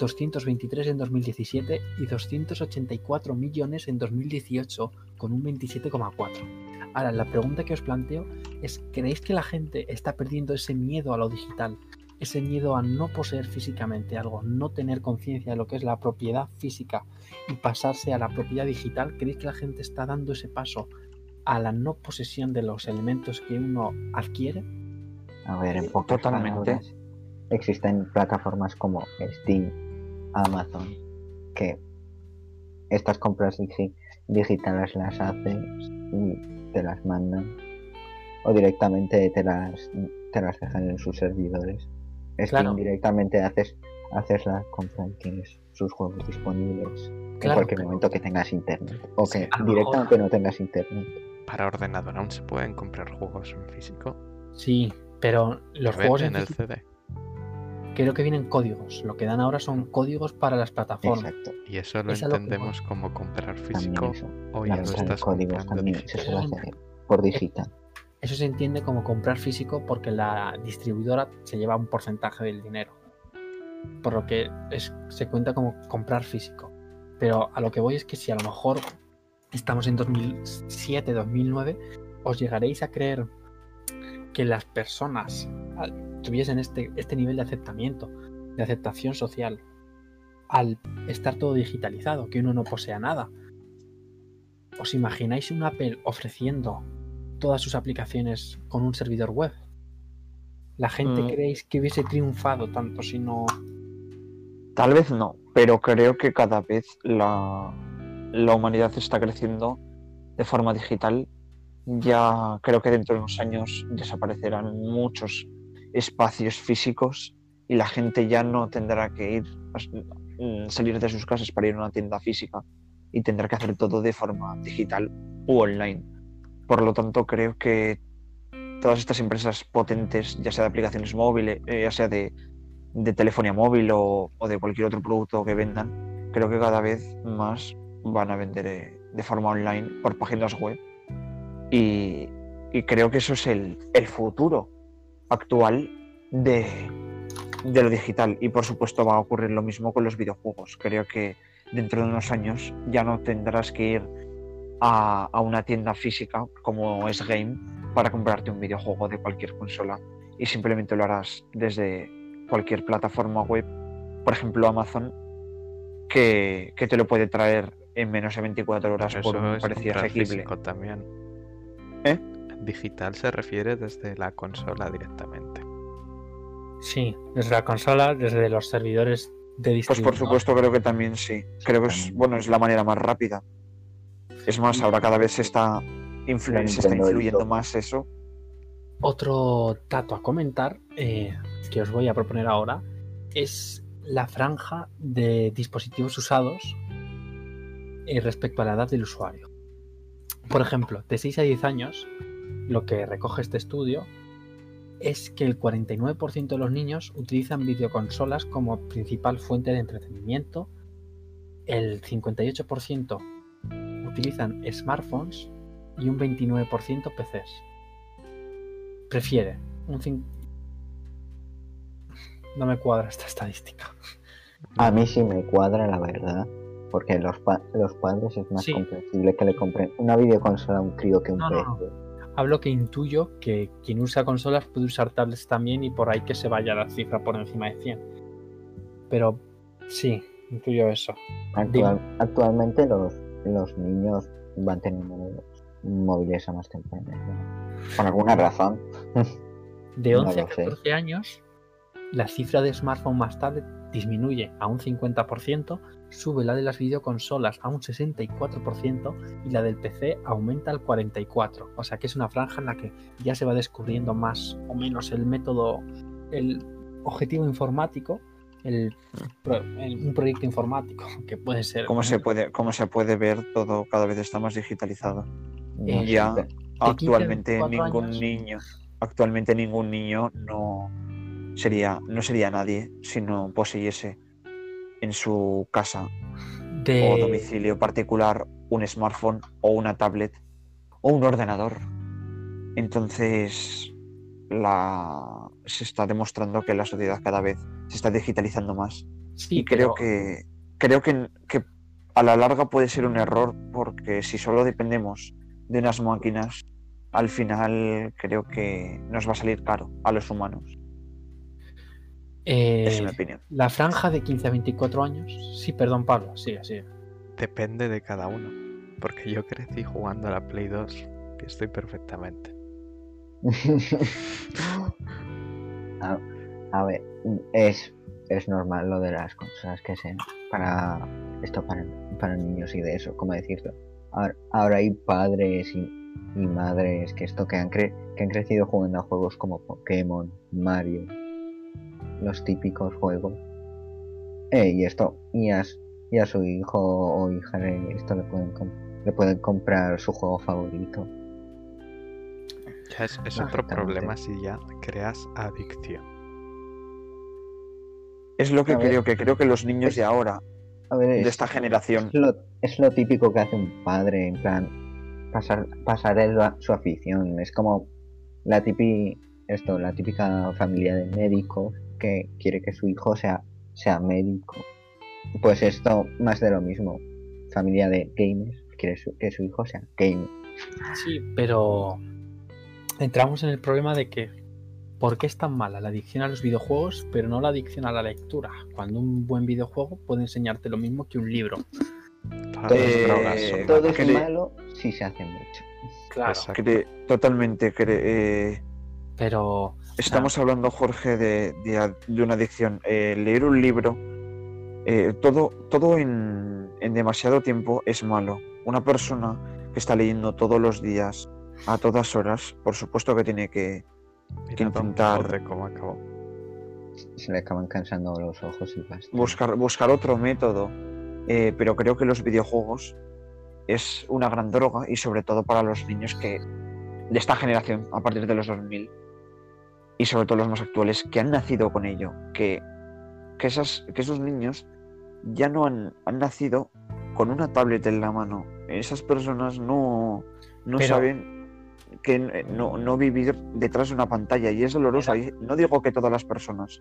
A: 223 en 2017 y 284 millones en 2018 con un 27,4. Ahora, la pregunta que os planteo es, ¿creéis que la gente está perdiendo ese miedo a lo digital? Ese miedo a no poseer físicamente algo, no tener conciencia de lo que es la propiedad física y pasarse a la propiedad digital. ¿Creéis que la gente está dando ese paso a la no posesión de los elementos que uno adquiere?
D: A ver, en pocas
B: Totalmente.
D: palabras, existen plataformas como Steam, Amazon, que estas compras digi- digitales las haces y te las mandan o directamente te las, te las dejan en sus servidores. Steam
A: Claro.
D: directamente haces, haces la compra y tienes sus juegos disponibles en cualquier
A: pero-
D: momento que tengas internet o
C: Sí,
D: que directamente no tengas internet.
C: Para ordenador aún se pueden comprar juegos en físico.
A: Sí, pero los
C: que
A: juegos en
C: el
A: físico
C: CD.
A: Creo que vienen códigos. Lo que dan ahora son códigos para las plataformas.
D: Exacto.
C: Y eso lo
A: Es
C: entendemos como comprar físico o ya lo estás
D: códigos
C: comprando
D: también se
C: digital.
D: por digital.
A: Eso se entiende como comprar físico porque la distribuidora se lleva un porcentaje del dinero. Por lo que es- se cuenta como comprar físico. Pero a lo que voy es que si a lo mejor estamos en 2007, 2009, os llegaréis a creer que las personas tuviesen este, este nivel de aceptamiento, de aceptación social, al estar todo digitalizado, que uno no posea nada. ¿Os imagináis un Apple ofreciendo todas sus aplicaciones con un servidor web? ¿La gente
B: Mm.
A: creéis que hubiese triunfado tanto si no...
B: Tal vez no, pero creo que cada vez la, la humanidad está creciendo de forma digital. Ya creo que dentro de unos años desaparecerán muchos espacios físicos y la gente ya no tendrá que ir mm, salir de sus casas para ir a una tienda física y tendrá que hacer todo de forma digital u online. Por lo tanto, creo que todas estas empresas potentes, ya sea de aplicaciones móviles, eh, ya sea de, de telefonía móvil o, o de cualquier otro producto que vendan, creo que cada vez más van a vender eh, de forma online por páginas web. Y, y creo que eso es el, el futuro actual de, de lo digital. Y por supuesto va a ocurrir lo mismo con los videojuegos. Creo que dentro de unos años ya no tendrás que ir a, a una tienda física como es Game para comprarte un videojuego de cualquier consola y simplemente lo harás desde cualquier plataforma web, por ejemplo Amazon, que, que te lo puede traer en menos de 24 horas
C: Pero
B: por
C: eso
B: un precio asequible.
C: también.
B: ¿Eh?
C: Digital se refiere desde la consola directamente.
A: Sí, desde la consola, desde los servidores de
B: Pues
A: distribución.
B: por supuesto creo que también sí. Creo que es, bueno, es la manera más rápida. Es más, ahora cada vez se está, influ-
D: La
B: se está influyendo más eso.
A: Otro dato a comentar eh, que os voy a proponer ahora es la franja de dispositivos usados eh, respecto a la edad del usuario. Por ejemplo, de 6 a 10 años, lo que recoge este estudio es que el 49% de los niños utilizan videoconsolas como principal fuente de entretenimiento, el 58% utilizan smartphones y un 29% PCs. Prefiere un cin- No me cuadra esta estadística.
D: A mí sí me cuadra, la verdad. Porque los, pa- los padres es más
A: Sí.
D: comprensible que le compren una videoconsola a un crío que un
A: No, no, no. Hablo que intuyo que quien usa consolas puede usar tablets también y por ahí que se vaya la cifra por encima de 100. Pero sí, intuyo eso.
D: Actual- actualmente los, los niños van teniendo móviles a más temprana edad. Por alguna razón.
A: De
D: No
A: 11 a
D: lo sé.
A: 14 años, la cifra de smartphone más tablet disminuye a un 50%, sube la de las videoconsolas a un 64% y la del PC aumenta al 44%. O sea que es una franja en la que ya se va descubriendo más o menos el método, el objetivo informático, el, un proyecto informático que puede ser...
B: Como se puede, como se puede ver, todo cada vez está más digitalizado.
A: Eh,
B: ya.
D: siempre.
A: 15 a
B: Actualmente
A: 24
B: ningún
A: años.
B: niño, actualmente ningún niño no sería, no sería nadie si no poseyese en su casa
A: de...
B: o domicilio particular un smartphone o una tablet o un ordenador. Entonces la, se está demostrando que la sociedad cada vez se está digitalizando más.
A: Sí,
B: y creo
A: pero-
B: que creo que, que a la larga puede ser un error porque si solo dependemos de unas máquinas, al final creo que nos va a salir caro a los humanos.
A: Eh,
B: es mi opinión.
A: La franja de 15 a 24 años. Sí, perdón, Pablo. Sí, así.
C: Depende de cada uno. Porque yo crecí jugando a la Play 2 y estoy perfectamente.
D: a, a ver, es, es normal lo de las cosas que sean para esto para, para niños y de eso, como decirlo. Ahora, ahora hay padres y, y madres que esto que han, cre- que han crecido jugando a juegos como Pokémon, Mario, los típicos juegos. Eh, y esto, y a, s- y a su hijo o hija le, esto le pueden, com- le pueden comprar su juego favorito.
C: Ya es, es otro problema si ya creas adicción.
B: Es lo que
D: a ver.
B: creo, que creo que los niños de ahora,
D: A ver,
B: de
D: es-
B: esta generación,
D: Es lo, es lo típico que hace un padre, en plan, pasar, pasar a- su afición. Es como la típica, esto, la típica familia de médicos que quiere que su hijo sea, sea médico. Pues esto, más de lo mismo. Familia de gamers, quiere su- que su hijo sea gamer.
A: Sí, pero entramos en el problema de que ¿por qué es tan mala la adicción a los videojuegos, pero no la adicción a la lectura? Cuando un buen videojuego puede enseñarte lo mismo que un libro.
C: Todas
D: Todo
B: Eh,
D: Todo es malo si se hace mucho.
A: Claro,
B: totalmente cre- eh,
A: pero
B: Estamos hablando, Jorge, de, de a- de una adicción. Eh, leer un libro, eh, todo, todo en, en demasiado tiempo es malo. Una persona que está leyendo todos los días, a todas horas, por supuesto que tiene que, intentar-
C: Quijote cómo acabó.
D: Se le acaban cansando los ojos y basta.
B: buscar, buscar otro método. Eh, pero creo que los videojuegos es una gran droga y sobre todo para los niños que de esta generación, a partir de los 2000, y sobre todo los más actuales, que han nacido con ello, que, que, esas, que esos niños ya no han, han nacido con una tablet en la mano. Esas personas no, no
A: Pero-
B: saben que n- no, no vivir detrás de una pantalla y es doloroso. No digo que todas las personas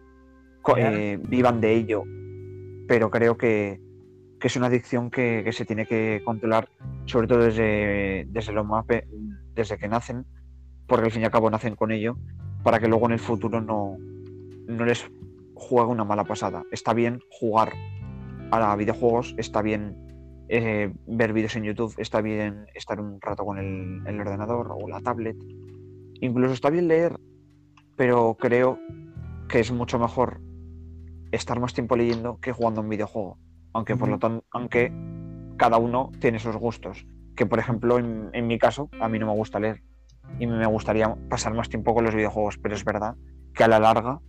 B: eh, vivan de ello, pero creo que, que es una adicción que, que se tiene que controlar, sobre todo desde, desde, lo más desde que nacen, porque al fin y al cabo nacen con ello, para que luego en el futuro no, no les juegue una mala pasada. Está bien jugar a videojuegos, está bien eh, ver vídeos en YouTube, está bien estar un rato con el, el ordenador o la tablet. Incluso está bien leer, pero creo que es mucho mejor estar más tiempo leyendo que jugando un videojuego. Aunque por lo tanto, aunque cada uno tiene sus gustos. Que por ejemplo, en, en mi caso, a mí no me gusta leer. Y me gustaría pasar más tiempo con los videojuegos. Pero es verdad que a la larga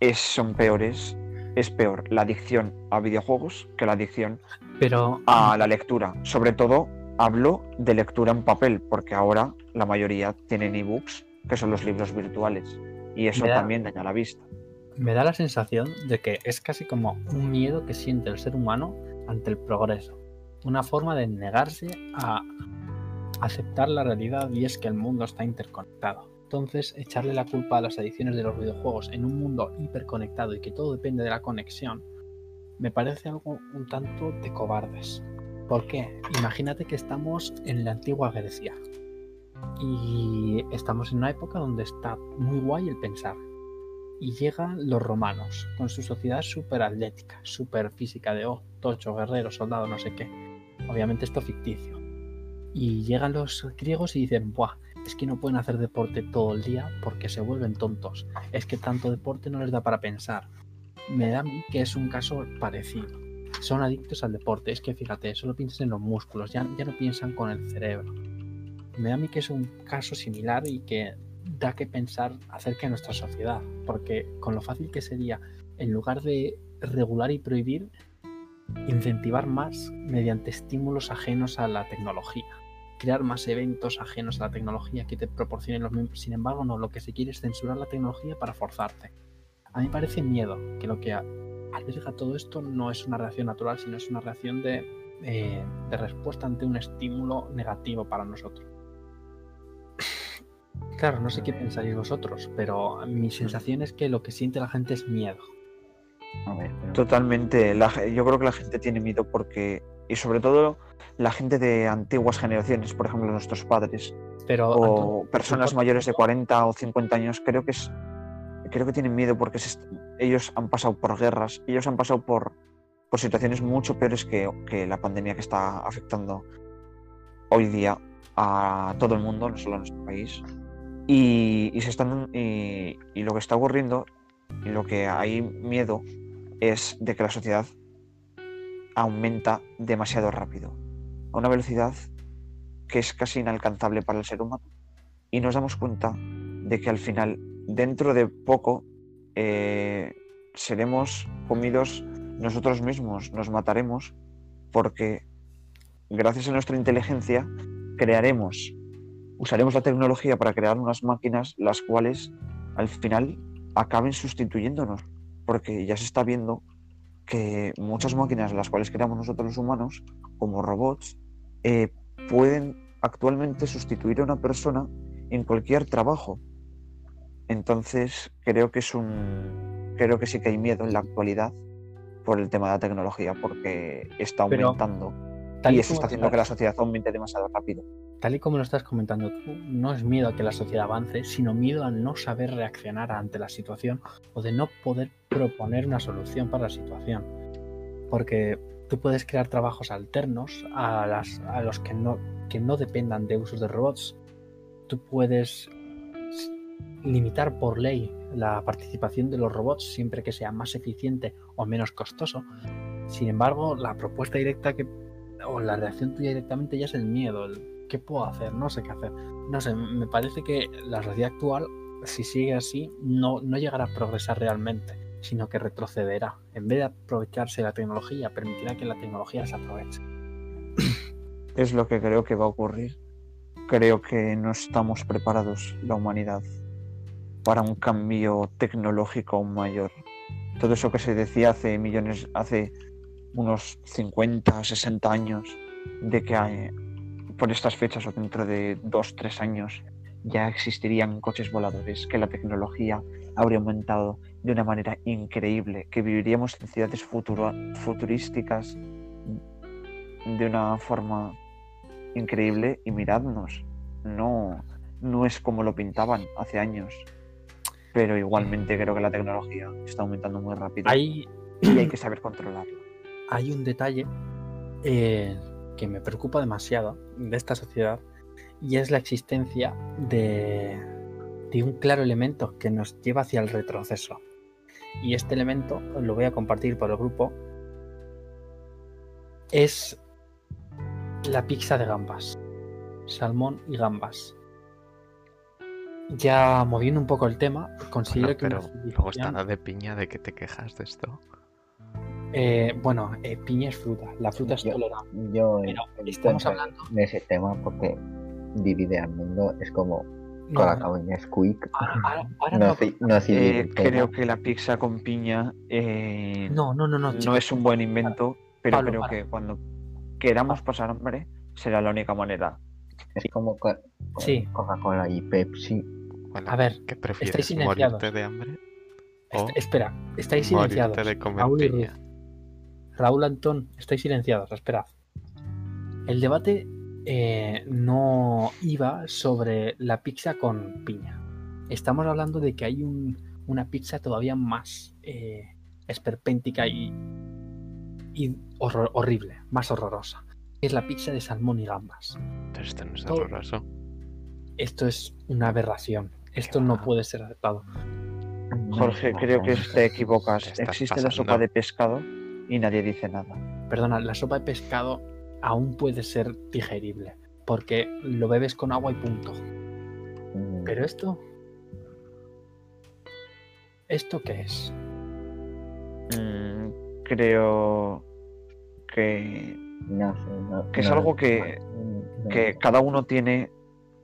B: es, son peores. Es peor la adicción a videojuegos que la adicción
A: Pero
B: a la lectura. Sobre todo hablo de lectura en papel, porque ahora la mayoría tienen ebooks, que son los libros virtuales. Y eso
A: da-
B: también daña la vista.
A: me da la sensación de que es casi como un miedo que siente el ser humano ante el progreso. Una forma de negarse a aceptar la realidad y es que el mundo está interconectado. Entonces, echarle la culpa a las adicciones de los videojuegos en un mundo hiperconectado y que todo depende de la conexión, me parece algo un tanto de cobardes. ¿Por qué? Imagínate que estamos en la antigua Grecia y estamos en una época donde está muy guay el pensar. Y llegan los romanos con su sociedad súper atlética, súper física de oh, tocho, guerrero, soldado, no sé qué. Obviamente esto ficticio. Y llegan los griegos y dicen, Buah, es que no pueden hacer deporte todo el día porque se vuelven tontos. Es que tanto deporte no les da para pensar. Me da a mí que es un caso parecido. Son adictos al deporte. Es que fíjate, solo piensan en los músculos, ya, ya no piensan con el cerebro. Me da a mí que es un caso similar y que da que pensar acerca de nuestra sociedad. Porque con lo fácil que sería, en lugar de regular y prohibir, incentivar más mediante estímulos ajenos a la tecnología. Crear más eventos ajenos a la tecnología que te proporcionen los mismos. Sin embargo, no, lo que se quiere es censurar la tecnología para forzarte. A mí me parece miedo que lo que alberga todo esto no es una reacción natural, sino es una reacción de, eh, de respuesta ante un estímulo negativo para nosotros. Claro, no sé qué pensaréis vosotros, pero mi sensación es que lo que siente la gente es miedo.
D: A ver, pero
B: Totalmente. La yo creo que la gente tiene miedo porque, y sobre todo la gente de antiguas generaciones, por ejemplo nuestros padres,
A: Pero
B: o personas mayores de 40 o 50 años, creo que es creo que tienen miedo porque se ellos han pasado por guerras, ellos han pasado por, por situaciones mucho peores que, que la pandemia que está afectando hoy día a todo el mundo, no solo a nuestro país. Y, y se están y, y lo que está ocurriendo y lo que hay miedo es de que la sociedad aumenta demasiado rápido, a una velocidad que es casi inalcanzable para el ser humano. Y nos damos cuenta de que al final, dentro de poco, eh, seremos comidos nosotros mismos, nos mataremos, porque gracias a nuestra inteligencia crearemos, usaremos la tecnología para crear unas máquinas las cuales al final acaben sustituyéndonos, porque ya se está viendo que muchas máquinas, las cuales creamos nosotros los humanos, como robots, eh, pueden actualmente sustituir a una persona en cualquier trabajo. Entonces creo que es un creo que sí que hay miedo en la actualidad por el tema de la tecnología, porque está aumentando y eso está haciendo que la sociedad aumente demasiado rápido.
A: Tal y como lo estás comentando tú, no es miedo a que la sociedad avance, sino miedo a no saber reaccionar ante la situación o de no poder proponer una solución para la situación. Porque tú puedes crear trabajos alternos a, las, a los que no, que no dependan de usos de robots. Tú puedes limitar por ley la participación de los robots siempre que sea más eficiente o menos costoso. Sin embargo, la propuesta directa que o la reacción tuya directamente ya es el miedo, el qué puedo hacer, no sé qué hacer. No sé, me parece que la sociedad actual, si sigue así, no, no llegará a progresar realmente, sino que retrocederá. En vez de aprovecharse la tecnología, permitirá que la tecnología se aproveche.
B: Es lo que creo que va a ocurrir. Creo que no estamos preparados, la humanidad, para un cambio tecnológico aún mayor. Todo eso que se decía hace millones, hace unos 50, 60 años, de que eh, por estas fechas o dentro de dos, tres años ya existirían coches voladores, que la tecnología habría aumentado de una manera increíble, que viviríamos en ciudades futuro- futurísticas de una forma increíble y miradnos, no, no es como lo pintaban hace años, pero igualmente creo que la tecnología está aumentando muy rápido
A: Hay,
B: y hay que saber controlarla.
A: hay un detalle eh, que me preocupa demasiado de esta sociedad y es la existencia de, de un claro elemento que nos lleva hacia el retroceso. Y este elemento lo voy a compartir por el grupo. Es la pizza de gambas. Salmón y gambas. Ya moviendo un poco el tema, considero
C: Bueno,
A: que
C: pero luego está la de piña de que te quejas de esto.
A: Eh, bueno, eh, piña es fruta, la fruta es
D: Yo-
A: tolerable.
D: Yo
A: Pero estamos hablando-
D: en ese tema porque divide al mundo. Es como
A: No,
D: Colacao y Nesquik.
A: ahora- ahora- ahora
D: No,
A: no,
D: no
B: Eh, creo que la pizza con piña eh,
A: no, no, no, no,
B: no es un buen invento, pero
A: Pablo,
B: creo
A: para.
B: que cuando queramos pasar hambre será la única manera.
D: Es como co-
A: Sí.
D: Coca-Cola y Pepsi.
C: Bueno,
A: A ver,
C: ¿qué prefieres?
A: silenciados.
C: ¿Morirte de hambre o
A: est- espera, estáis silenciados.
C: de comer
A: Raúl y
C: piña?
A: Raúl Antón, estáis silenciados, esperad. El debate eh, no iba sobre la pizza con piña. Estamos hablando de que hay un- una pizza todavía más eh, esperpéntica y, y horror- horrible, más horrorosa. Es la pizza de salmón y gambas.
C: Pero esto no es horroroso.
A: Esto es una aberración. Esto no puede ser aceptado.
B: Jorge, creo que te equivocas. Existe la sopa de pescado y nadie dice nada.
A: Perdona, la sopa de pescado aún puede ser digerible, porque lo bebes con agua y punto.
D: Mm,
A: Pero esto... ¿Esto qué es?
B: Mm, creo que,
D: no sé, no-
B: que es
D: no-
B: algo que,
D: no-
B: que cada uno tiene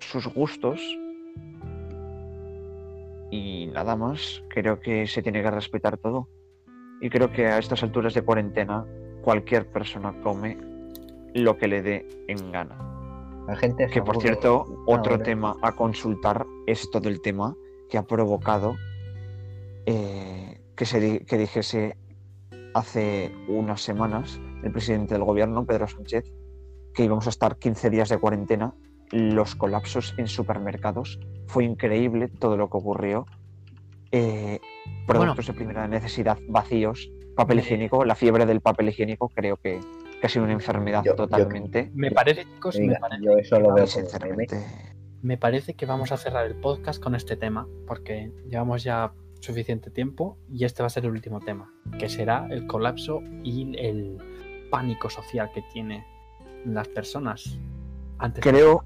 B: sus gustos y nada más. Creo que se tiene que respetar todo. Y creo que a estas alturas de cuarentena cualquier persona come lo que le dé en gana.
D: La gente
B: Que por cierto, otro
D: ahora.
B: tema a consultar es todo el tema que ha provocado eh, que se di- que dijese hace unas semanas el presidente del gobierno, Pedro Sánchez, que íbamos a estar 15 días de cuarentena. Los colapsos en supermercados. Fue increíble todo lo que ocurrió. Eh, productos de primera necesidad vacíos, papel
A: Me-
B: higiénico, la fiebre del papel higiénico creo que, que ha sido una enfermedad
D: Yo- yo-
B: totalmente.
A: Me parece, chicos, me
D: Diga,
A: parece,
D: yo eso lo veo
B: sinceramente,
A: me parece que vamos a cerrar el podcast con este tema, porque llevamos ya suficiente tiempo y este va a ser el último tema, que será el colapso y el pánico social que tiene las personas. Antes de-
B: Creo,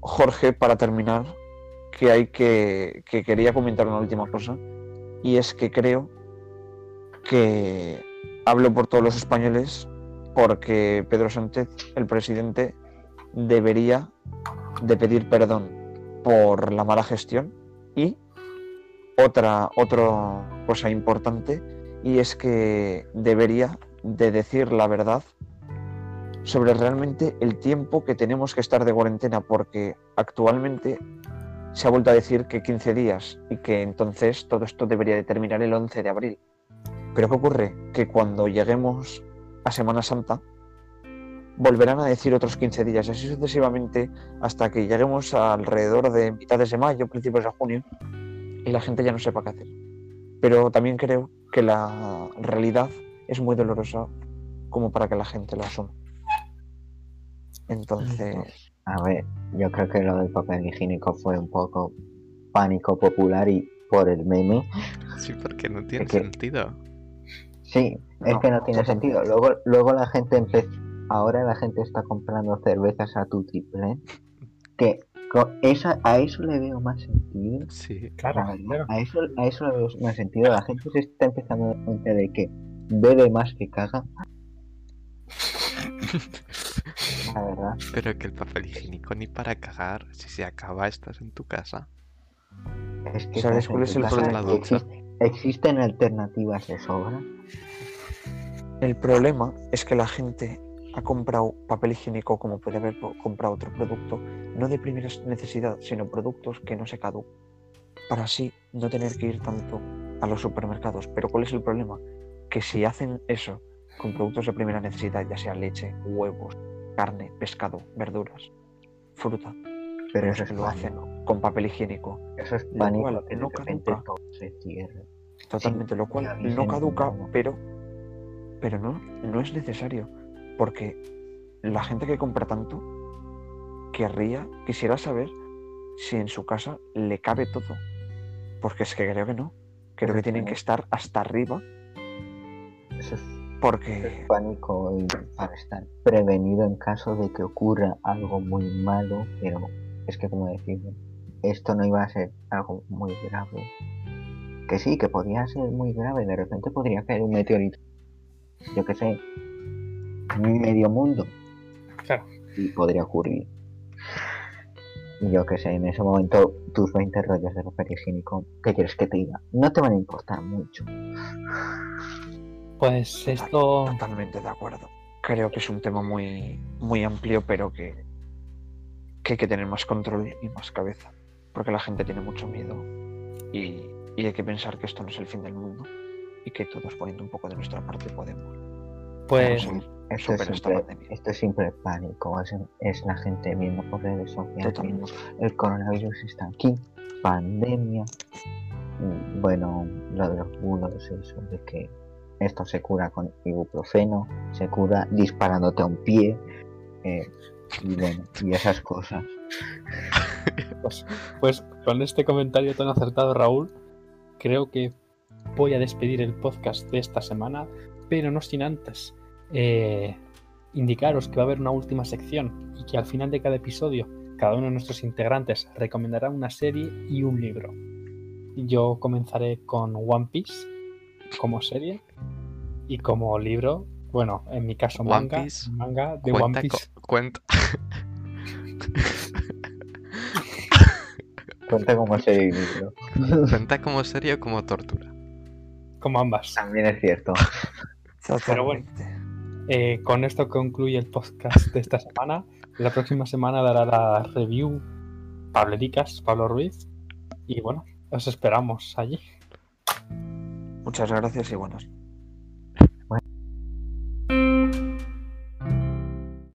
B: Jorge, para terminar, que hay que, que quería comentar una última cosa, y es que creo que hablo por todos los españoles porque Pedro Sánchez, el presidente, debería de pedir perdón por la mala gestión. Y otra, otra cosa importante y es que debería de decir la verdad sobre realmente el tiempo que tenemos que estar de cuarentena, porque actualmente se ha vuelto a decir que 15 días y que entonces todo esto debería de terminar el 11 de abril. Pero ¿qué ocurre? Que cuando lleguemos a Semana Santa, volverán a decir otros 15 días, así sucesivamente, hasta que lleguemos alrededor de mitades de mayo, principios de junio, y la gente ya no sepa qué hacer. Pero también creo que la realidad es muy dolorosa como para que la gente lo asuma. Entonces,
D: A ver, yo creo que lo del papel higiénico fue un poco pánico popular y por el meme.
C: Sí, porque no tiene
D: Es que-
C: sentido.
D: Sí, es
B: No,
D: que no tiene
B: totalmente.
D: sentido. Luego, luego la gente empezó. Ahora la gente está comprando cervezas a tu triple. Que esa, a eso le veo más sentido.
C: Sí.
A: Claro,
D: la verdad.
A: claro.
D: A eso, a eso le veo más sentido. La gente se está empezando a dar cuenta de que bebe más que caga. La verdad.
C: Pero que el papel higiénico ni para cagar, si se acaba estás en tu casa.
D: Es que
B: ¿Sabes cuál es el
C: problema?
D: existe- existen alternativas de sobra.
B: el problema es que la gente ha comprado papel higiénico como puede haber comprado otro producto, no de primera necesidad, sino productos que no se caducan, para así no tener que ir tanto a los supermercados. Pero ¿cuál es el problema? Que si hacen eso con productos de primera necesidad, ya sea leche, huevos, carne, pescado, verduras, fruta,
D: Pero eso es
B: lo hacen con papel higiénico,
D: Eso es
B: lo cual no caduca.
D: se
B: totalmente, lo cual no caduca, pero, pero no, no es necesario. Porque la gente que compra tanto querría, quisiera saber si en su casa le cabe todo. Porque es que creo que no. Creo que tienen que estar hasta arriba
D: Eso es
B: porque
D: pánico y para estar prevenido en caso de que ocurra algo muy malo, pero es que como decirlo, esto no iba a ser algo muy grave. Que sí, que podría ser muy grave, de repente podría caer un meteorito, yo qué sé, en medio mundo,
A: Claro.
D: y podría ocurrir. Y Yo qué sé, en ese momento tus 20 rollos de papel higiénico, ¿qué quieres que te diga? No te van a importar mucho.
A: Pues esto.
B: totalmente de acuerdo. Creo que es un tema muy, muy amplio, pero que, que hay que tener más control y más cabeza. Porque la gente tiene mucho miedo y, y hay que pensar que esto no es el fin del mundo y que todos poniendo un poco de nuestra parte podemos.
A: Pues
B: podemos
D: Esto es,
B: superar esta
D: simple,
B: pandemia.
D: esto es simple pánico, es, es la gente viendo por redes sociales, viendo el coronavirus está aquí, pandemia. Bueno, lo de los bulos, eso de que esto se cura con ibuprofeno, se cura disparándote a un pie, eh, y bueno, y esas cosas.
A: Pues con este comentario tan acertado, Raúl, creo que voy a despedir el podcast de esta semana, pero no sin antes eh, indicaros que va a haber una última sección y que al final de cada episodio cada uno de nuestros integrantes recomendará una serie y un libro. Yo comenzaré con One Piece como serie y como libro, bueno, en mi caso
C: One
A: manga,
C: Piece
A: manga de One
C: Cuenta,
A: Piece.
C: co- cuenta,
D: Cuenta como serie y libro.
C: cuenta como serie o como tortura.
A: Como ambas.
D: También es cierto.
A: Pero bueno. Eh, con esto concluye el podcast de esta semana. La próxima semana dará la review Pablo Dicas, Pablo Ruiz. Y bueno, os esperamos allí.
B: Muchas gracias y buenas.